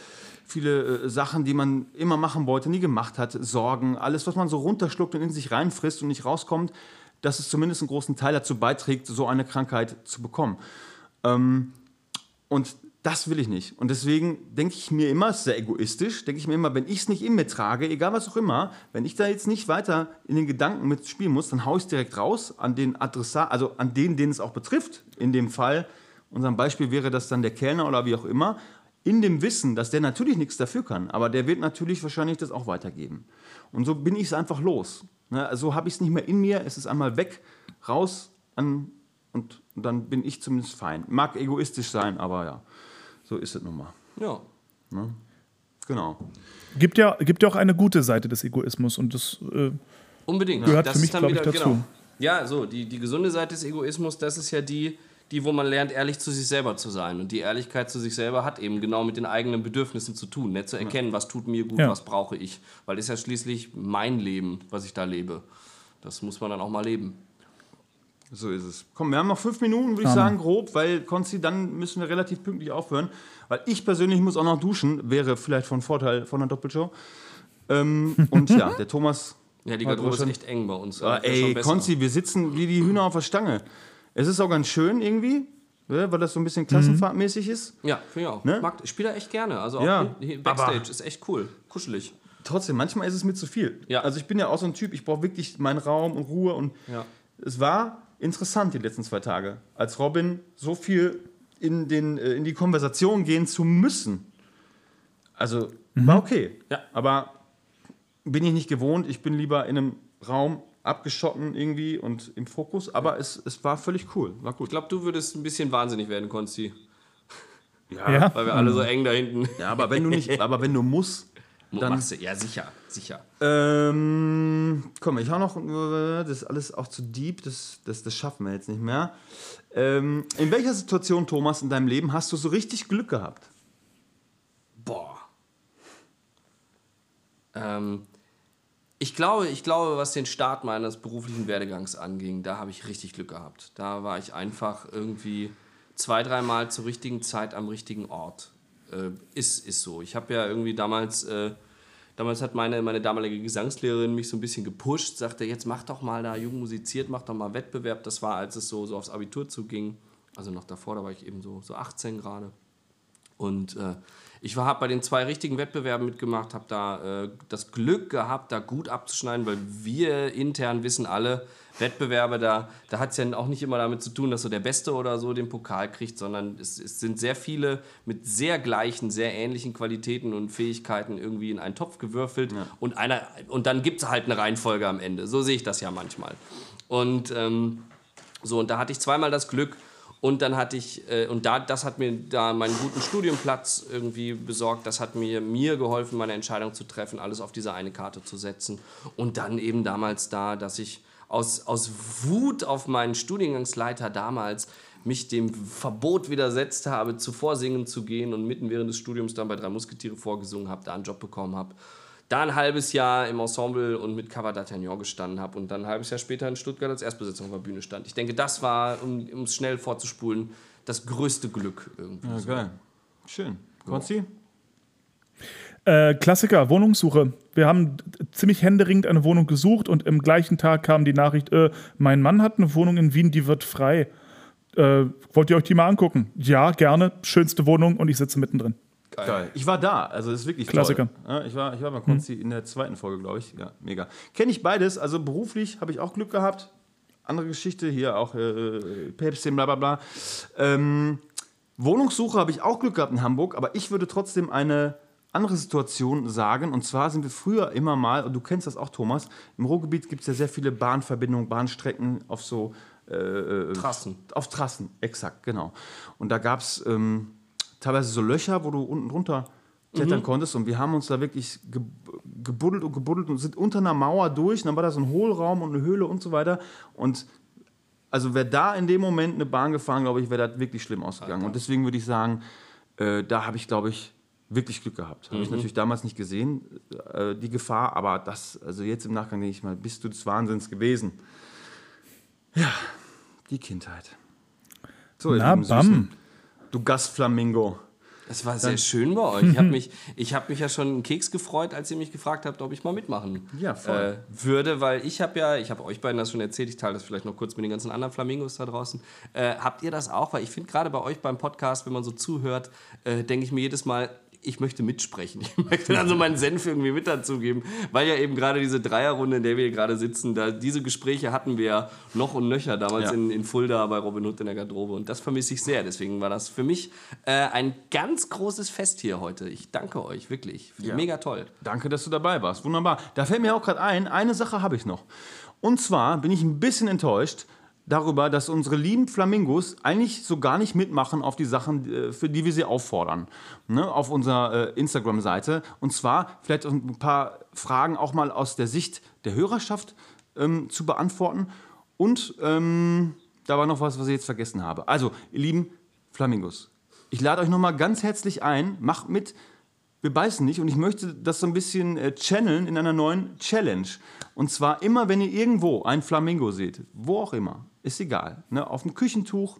viele äh, Sachen, die man immer machen wollte, nie gemacht hat, Sorgen, alles, was man so runterschluckt und in sich reinfrisst und nicht rauskommt, dass es zumindest einen großen Teil dazu beiträgt, so eine Krankheit zu bekommen. Ähm, und das will ich nicht. Und deswegen denke ich mir immer, sehr egoistisch, denke ich mir immer, wenn ich es nicht in mir trage, egal was auch immer, wenn ich da jetzt nicht weiter in den Gedanken mitspielen muss, dann haue ich es direkt raus an den Adressat, also an den, den es auch betrifft. In dem Fall, unserem Beispiel wäre das dann der Kellner oder wie auch immer, in dem Wissen, dass der natürlich nichts dafür kann, aber der wird natürlich wahrscheinlich das auch weitergeben. Und so bin ich es einfach los. Ne? Also habe ich es nicht mehr in mir, es ist einmal weg, raus an, und, und dann bin ich zumindest fein. Mag egoistisch sein, aber ja. So ist es nun mal. Ja. Ne? Genau. Gibt ja, gibt ja auch eine gute Seite des Egoismus und das äh, Unbedingt. Gehört das für mich, ist dann glaub ich, wieder, dazu. Genau. Ja, so, die, die gesunde Seite des Egoismus, das ist ja die, die, wo man lernt, ehrlich zu sich selber zu sein. Und die Ehrlichkeit zu sich selber hat eben genau mit den eigenen Bedürfnissen zu tun. Nicht zu erkennen, was tut mir gut, Ja. was brauche ich. Weil das ist ja schließlich mein Leben, was ich da lebe. Das muss man dann auch mal leben. So ist es. Komm, wir haben noch fünf Minuten, würde ich sagen, grob, weil Konzi, dann müssen wir relativ pünktlich aufhören. Weil ich persönlich muss auch noch duschen, wäre vielleicht von Vorteil von einer Doppelshow. Ähm, und ja, der Thomas. Ja, die Garderobe ist echt eng bei uns. Ah, ey. Konzi, wir sitzen wie die Hühner auf der Stange. Es ist auch ganz schön irgendwie, ne, weil das so ein bisschen klassenfahrtmäßig ist. Ja, finde ich auch. Ne? Mag, ich spiele da echt gerne. Also auch Ja, hier aber- Backstage ist echt cool. Kuschelig. Trotzdem, manchmal ist es mir zu viel. Ja. Also ich bin ja auch so ein Typ, ich brauche wirklich meinen Raum und Ruhe. Und Ja. es war interessant die letzten zwei Tage, als Robin so viel in, den, äh, in die Konversation gehen zu müssen. Also war okay. Ja. Aber bin ich nicht gewohnt. Ich bin lieber in einem Raum abgeschotten irgendwie und im Fokus. Aber es, es war völlig cool. War Ich gut. glaube, du würdest ein bisschen wahnsinnig werden, Konzi. ja. Weil wir alle so eng da hinten. Ja, aber wenn du nicht, aber wenn du musst, dann Machst du. Ja, sicher. Sicher. Ähm, komm, ich hau noch, das ist alles auch zu deep, das, das, das schaffen wir jetzt nicht mehr. Ähm, in welcher Situation, Thomas, in deinem Leben hast du so richtig Glück gehabt? Boah. Ähm, ich glaube, ich glaube, was den Start meines beruflichen Werdegangs anging, da habe ich richtig Glück gehabt. Da war ich einfach irgendwie zwei, dreimal zur richtigen Zeit am richtigen Ort. Äh, ist, ist so. Ich habe ja irgendwie damals, äh, damals hat meine, meine damalige Gesangslehrerin mich so ein bisschen gepusht, sagte, jetzt mach doch mal da jung musiziert, mach doch mal Wettbewerb. Das war, als es so, so aufs Abitur zuging. Also noch davor, da war ich eben so, so 18 gerade. Und äh, ich habe bei den zwei richtigen Wettbewerben mitgemacht, habe da äh, das Glück gehabt, da gut abzuschneiden, weil wir intern wissen alle, Wettbewerbe, da, da hat es ja auch nicht immer damit zu tun, dass so der Beste oder so den Pokal kriegt, sondern es, es sind sehr viele mit sehr gleichen, sehr ähnlichen Qualitäten und Fähigkeiten irgendwie in einen Topf gewürfelt und, einer, und dann gibt es halt eine Reihenfolge am Ende. So sehe ich das ja manchmal. Und ähm, so, und da hatte ich zweimal das Glück. Und dann hatte ich, äh, und da, das hat mir da meinen guten Studienplatz irgendwie besorgt. Das hat mir, mir geholfen, meine Entscheidung zu treffen, alles auf diese eine Karte zu setzen. Und dann eben damals da, dass ich aus, aus Wut auf meinen Studiengangsleiter damals mich dem Verbot widersetzt habe, zuvor singen zu gehen und mitten während des Studiums dann bei Drei Musketiere vorgesungen habe, da einen Job bekommen habe da ein halbes Jahr im Ensemble und mit Cover d'Artagnan gestanden habe und dann ein halbes Jahr später in Stuttgart als Erstbesetzung auf der Bühne stand. Ich denke, das war, um es schnell vorzuspulen, das größte Glück irgendwie. Ja, geil. Schön. Konzi? Äh, Klassiker, Wohnungssuche. Wir haben ziemlich händeringend eine Wohnung gesucht und im gleichen Tag kam die Nachricht, äh, mein Mann hat eine Wohnung in Wien, die wird frei. Äh, wollt ihr euch die mal angucken? Ja, gerne. Schönste Wohnung und ich sitze mittendrin. Geil. Ich war da, also das ist wirklich Klassiker. toll. Ich, war, ich war bei Konzi in der zweiten Folge, glaube ich. Ja, mega. Kenne ich beides, also beruflich habe ich auch Glück gehabt. Andere Geschichte, hier auch äh, Päpstin, bla bla bla. Ähm, Wohnungssuche habe ich auch Glück gehabt in Hamburg, aber ich würde trotzdem eine andere Situation sagen. Und zwar sind wir früher immer mal, und du kennst das auch, Thomas, im Ruhrgebiet gibt es ja sehr viele Bahnverbindungen, Bahnstrecken auf so äh, Trassen. auf Trassen, exakt, genau. Und da gab es ähm, teilweise so Löcher, wo du unten drunter klettern konntest. Und wir haben uns da wirklich ge gebuddelt und gebuddelt und sind unter einer Mauer durch. Und dann war da so ein Hohlraum und eine Höhle und so weiter. Und also wäre da in dem Moment eine Bahn gefahren, glaube ich, wäre das wirklich schlimm ausgegangen. Und deswegen würde ich sagen, äh, da habe ich, glaube ich, wirklich Glück gehabt. Habe ich natürlich damals nicht gesehen, äh, die Gefahr, aber das, also jetzt im Nachgang denke ich mal, bist du des Wahnsinns gewesen. Ja, die Kindheit. So, Na, bam. Süßen, Du Gastflamingo. Es war sehr schön bei euch. Ich habe mich, ich hab mich ja schon einen Keks gefreut, als ihr mich gefragt habt, ob ich mal mitmachen Ja, äh, würde, weil ich habe ja, ich habe euch beiden das schon erzählt, ich teile das vielleicht noch kurz mit den ganzen anderen Flamingos da draußen. Äh, habt ihr das auch? Weil ich finde gerade bei euch beim Podcast, wenn man so zuhört, äh, denke ich mir jedes Mal, ich möchte mitsprechen. Ich möchte dann so meinen Senf irgendwie mit dazugeben, weil ja eben gerade diese Dreierrunde, in der wir hier gerade sitzen, da diese Gespräche hatten wir ja noch und nöcher damals Ja. in, in Fulda bei Robin Hood in der Garderobe und das vermisse ich sehr. Deswegen war das für mich äh, ein ganz großes Fest hier heute. Ich danke euch wirklich. Ja. Mega toll. Danke, dass du dabei warst. Wunderbar. Da fällt mir auch gerade ein, eine Sache habe ich noch. Und zwar bin ich ein bisschen enttäuscht darüber, dass unsere lieben Flamingos eigentlich so gar nicht mitmachen auf die Sachen, äh, für die wir sie auffordern. Ne, auf unserer äh, Instagram-Seite. Und zwar vielleicht ein paar Fragen auch mal aus der Sicht der Hörerschaft ähm, zu beantworten. Und ähm, da war noch was, was ich jetzt vergessen habe. Also, ihr lieben Flamingos, ich lade euch nochmal ganz herzlich ein. Macht mit wir beißen nicht und ich möchte das so ein bisschen äh, channeln in einer neuen Challenge. Und zwar immer, wenn ihr irgendwo ein Flamingo seht, wo auch immer, ist egal, ne? auf dem Küchentuch,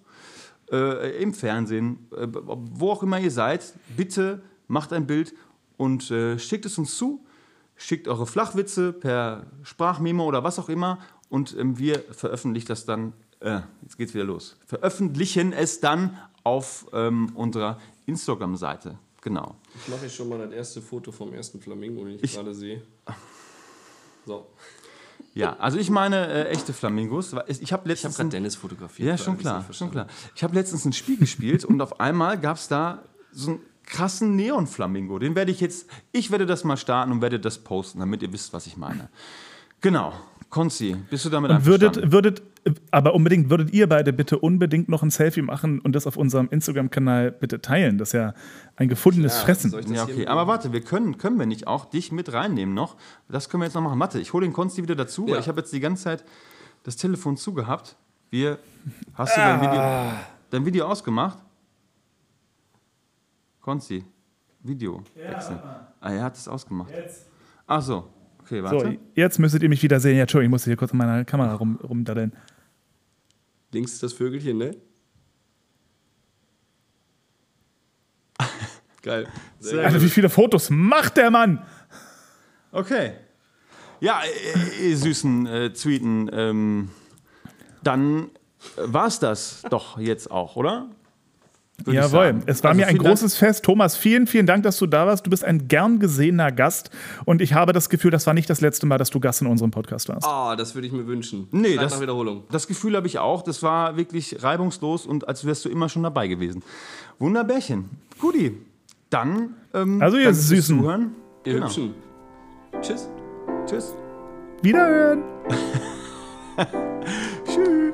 äh, im Fernsehen, äh, wo auch immer ihr seid, bitte macht ein Bild und äh, schickt es uns zu. Schickt eure Flachwitze per Sprachmemo oder was auch immer und ähm, wir veröffentlichen das dann. Äh, jetzt geht's wieder los. Veröffentlichen es dann auf ähm, unserer Instagram-Seite. Genau. Ich mache jetzt schon mal das erste Foto vom ersten Flamingo, den ich, Ich- gerade sehe. So. Ja, also ich meine äh, echte Flamingos. Ich habe Ich habe letztens gerade Dennis fotografiert. ja schon klar, schon klar. Ich habe letztens ein Spiel gespielt und auf einmal gab es da so einen krassen Neon-Flamingo. Den werde ich jetzt, ich werde das mal starten und werde das posten, damit ihr wisst, was ich meine. Genau. Konzi, bist du damit Und einverstanden? würdet, würdet, aber unbedingt, würdet ihr beide bitte unbedingt noch ein Selfie machen und das auf unserem Instagram-Kanal bitte teilen? Das ist ja ein gefundenes Ja, Fressen. soll ich das Ja, okay. Aber warte, wir können, können wir nicht auch dich mit reinnehmen noch? Das können wir jetzt noch machen. Warte, ich hole den Konsti wieder dazu, Ja. weil ich habe jetzt die ganze Zeit das Telefon zugehabt. Wir, hast du dein Video, dein Video ausgemacht? Konsti, Video wechseln. Ah, er hat es ausgemacht. Ach so. Okay, warte. So, jetzt müsstet ihr mich wieder sehen. Ja, Entschuldigung, ich musste hier kurz an meiner Kamera rum, rumdaddeln. Links ist das Vögelchen, ne? Geil. Sehr Sehr gut. Wie viele Fotos macht der Mann? Okay. Ja, äh, ihr süßen äh, Tweeten, ähm, dann war es das doch jetzt auch, oder? Jawohl, es war Also mir ein vielen Dank. großes Fest. Thomas, vielen, vielen Dank, dass du da warst. Du bist ein gern gesehener Gast und ich habe das Gefühl, das war nicht das letzte Mal, dass du Gast in unserem Podcast warst. Ah, das würde ich mir wünschen. Nee, Schreib das, nach Wiederholung. das Gefühl habe ich auch. Das war wirklich reibungslos und als wärst du immer schon dabei gewesen. Wunderbärchen. Guti. Dann. Ähm, Also, ihr Süßen. Zuhören. Ihr Genau. Hübschen. Tschüss. Tschüss. Wiederhören! Tschüss.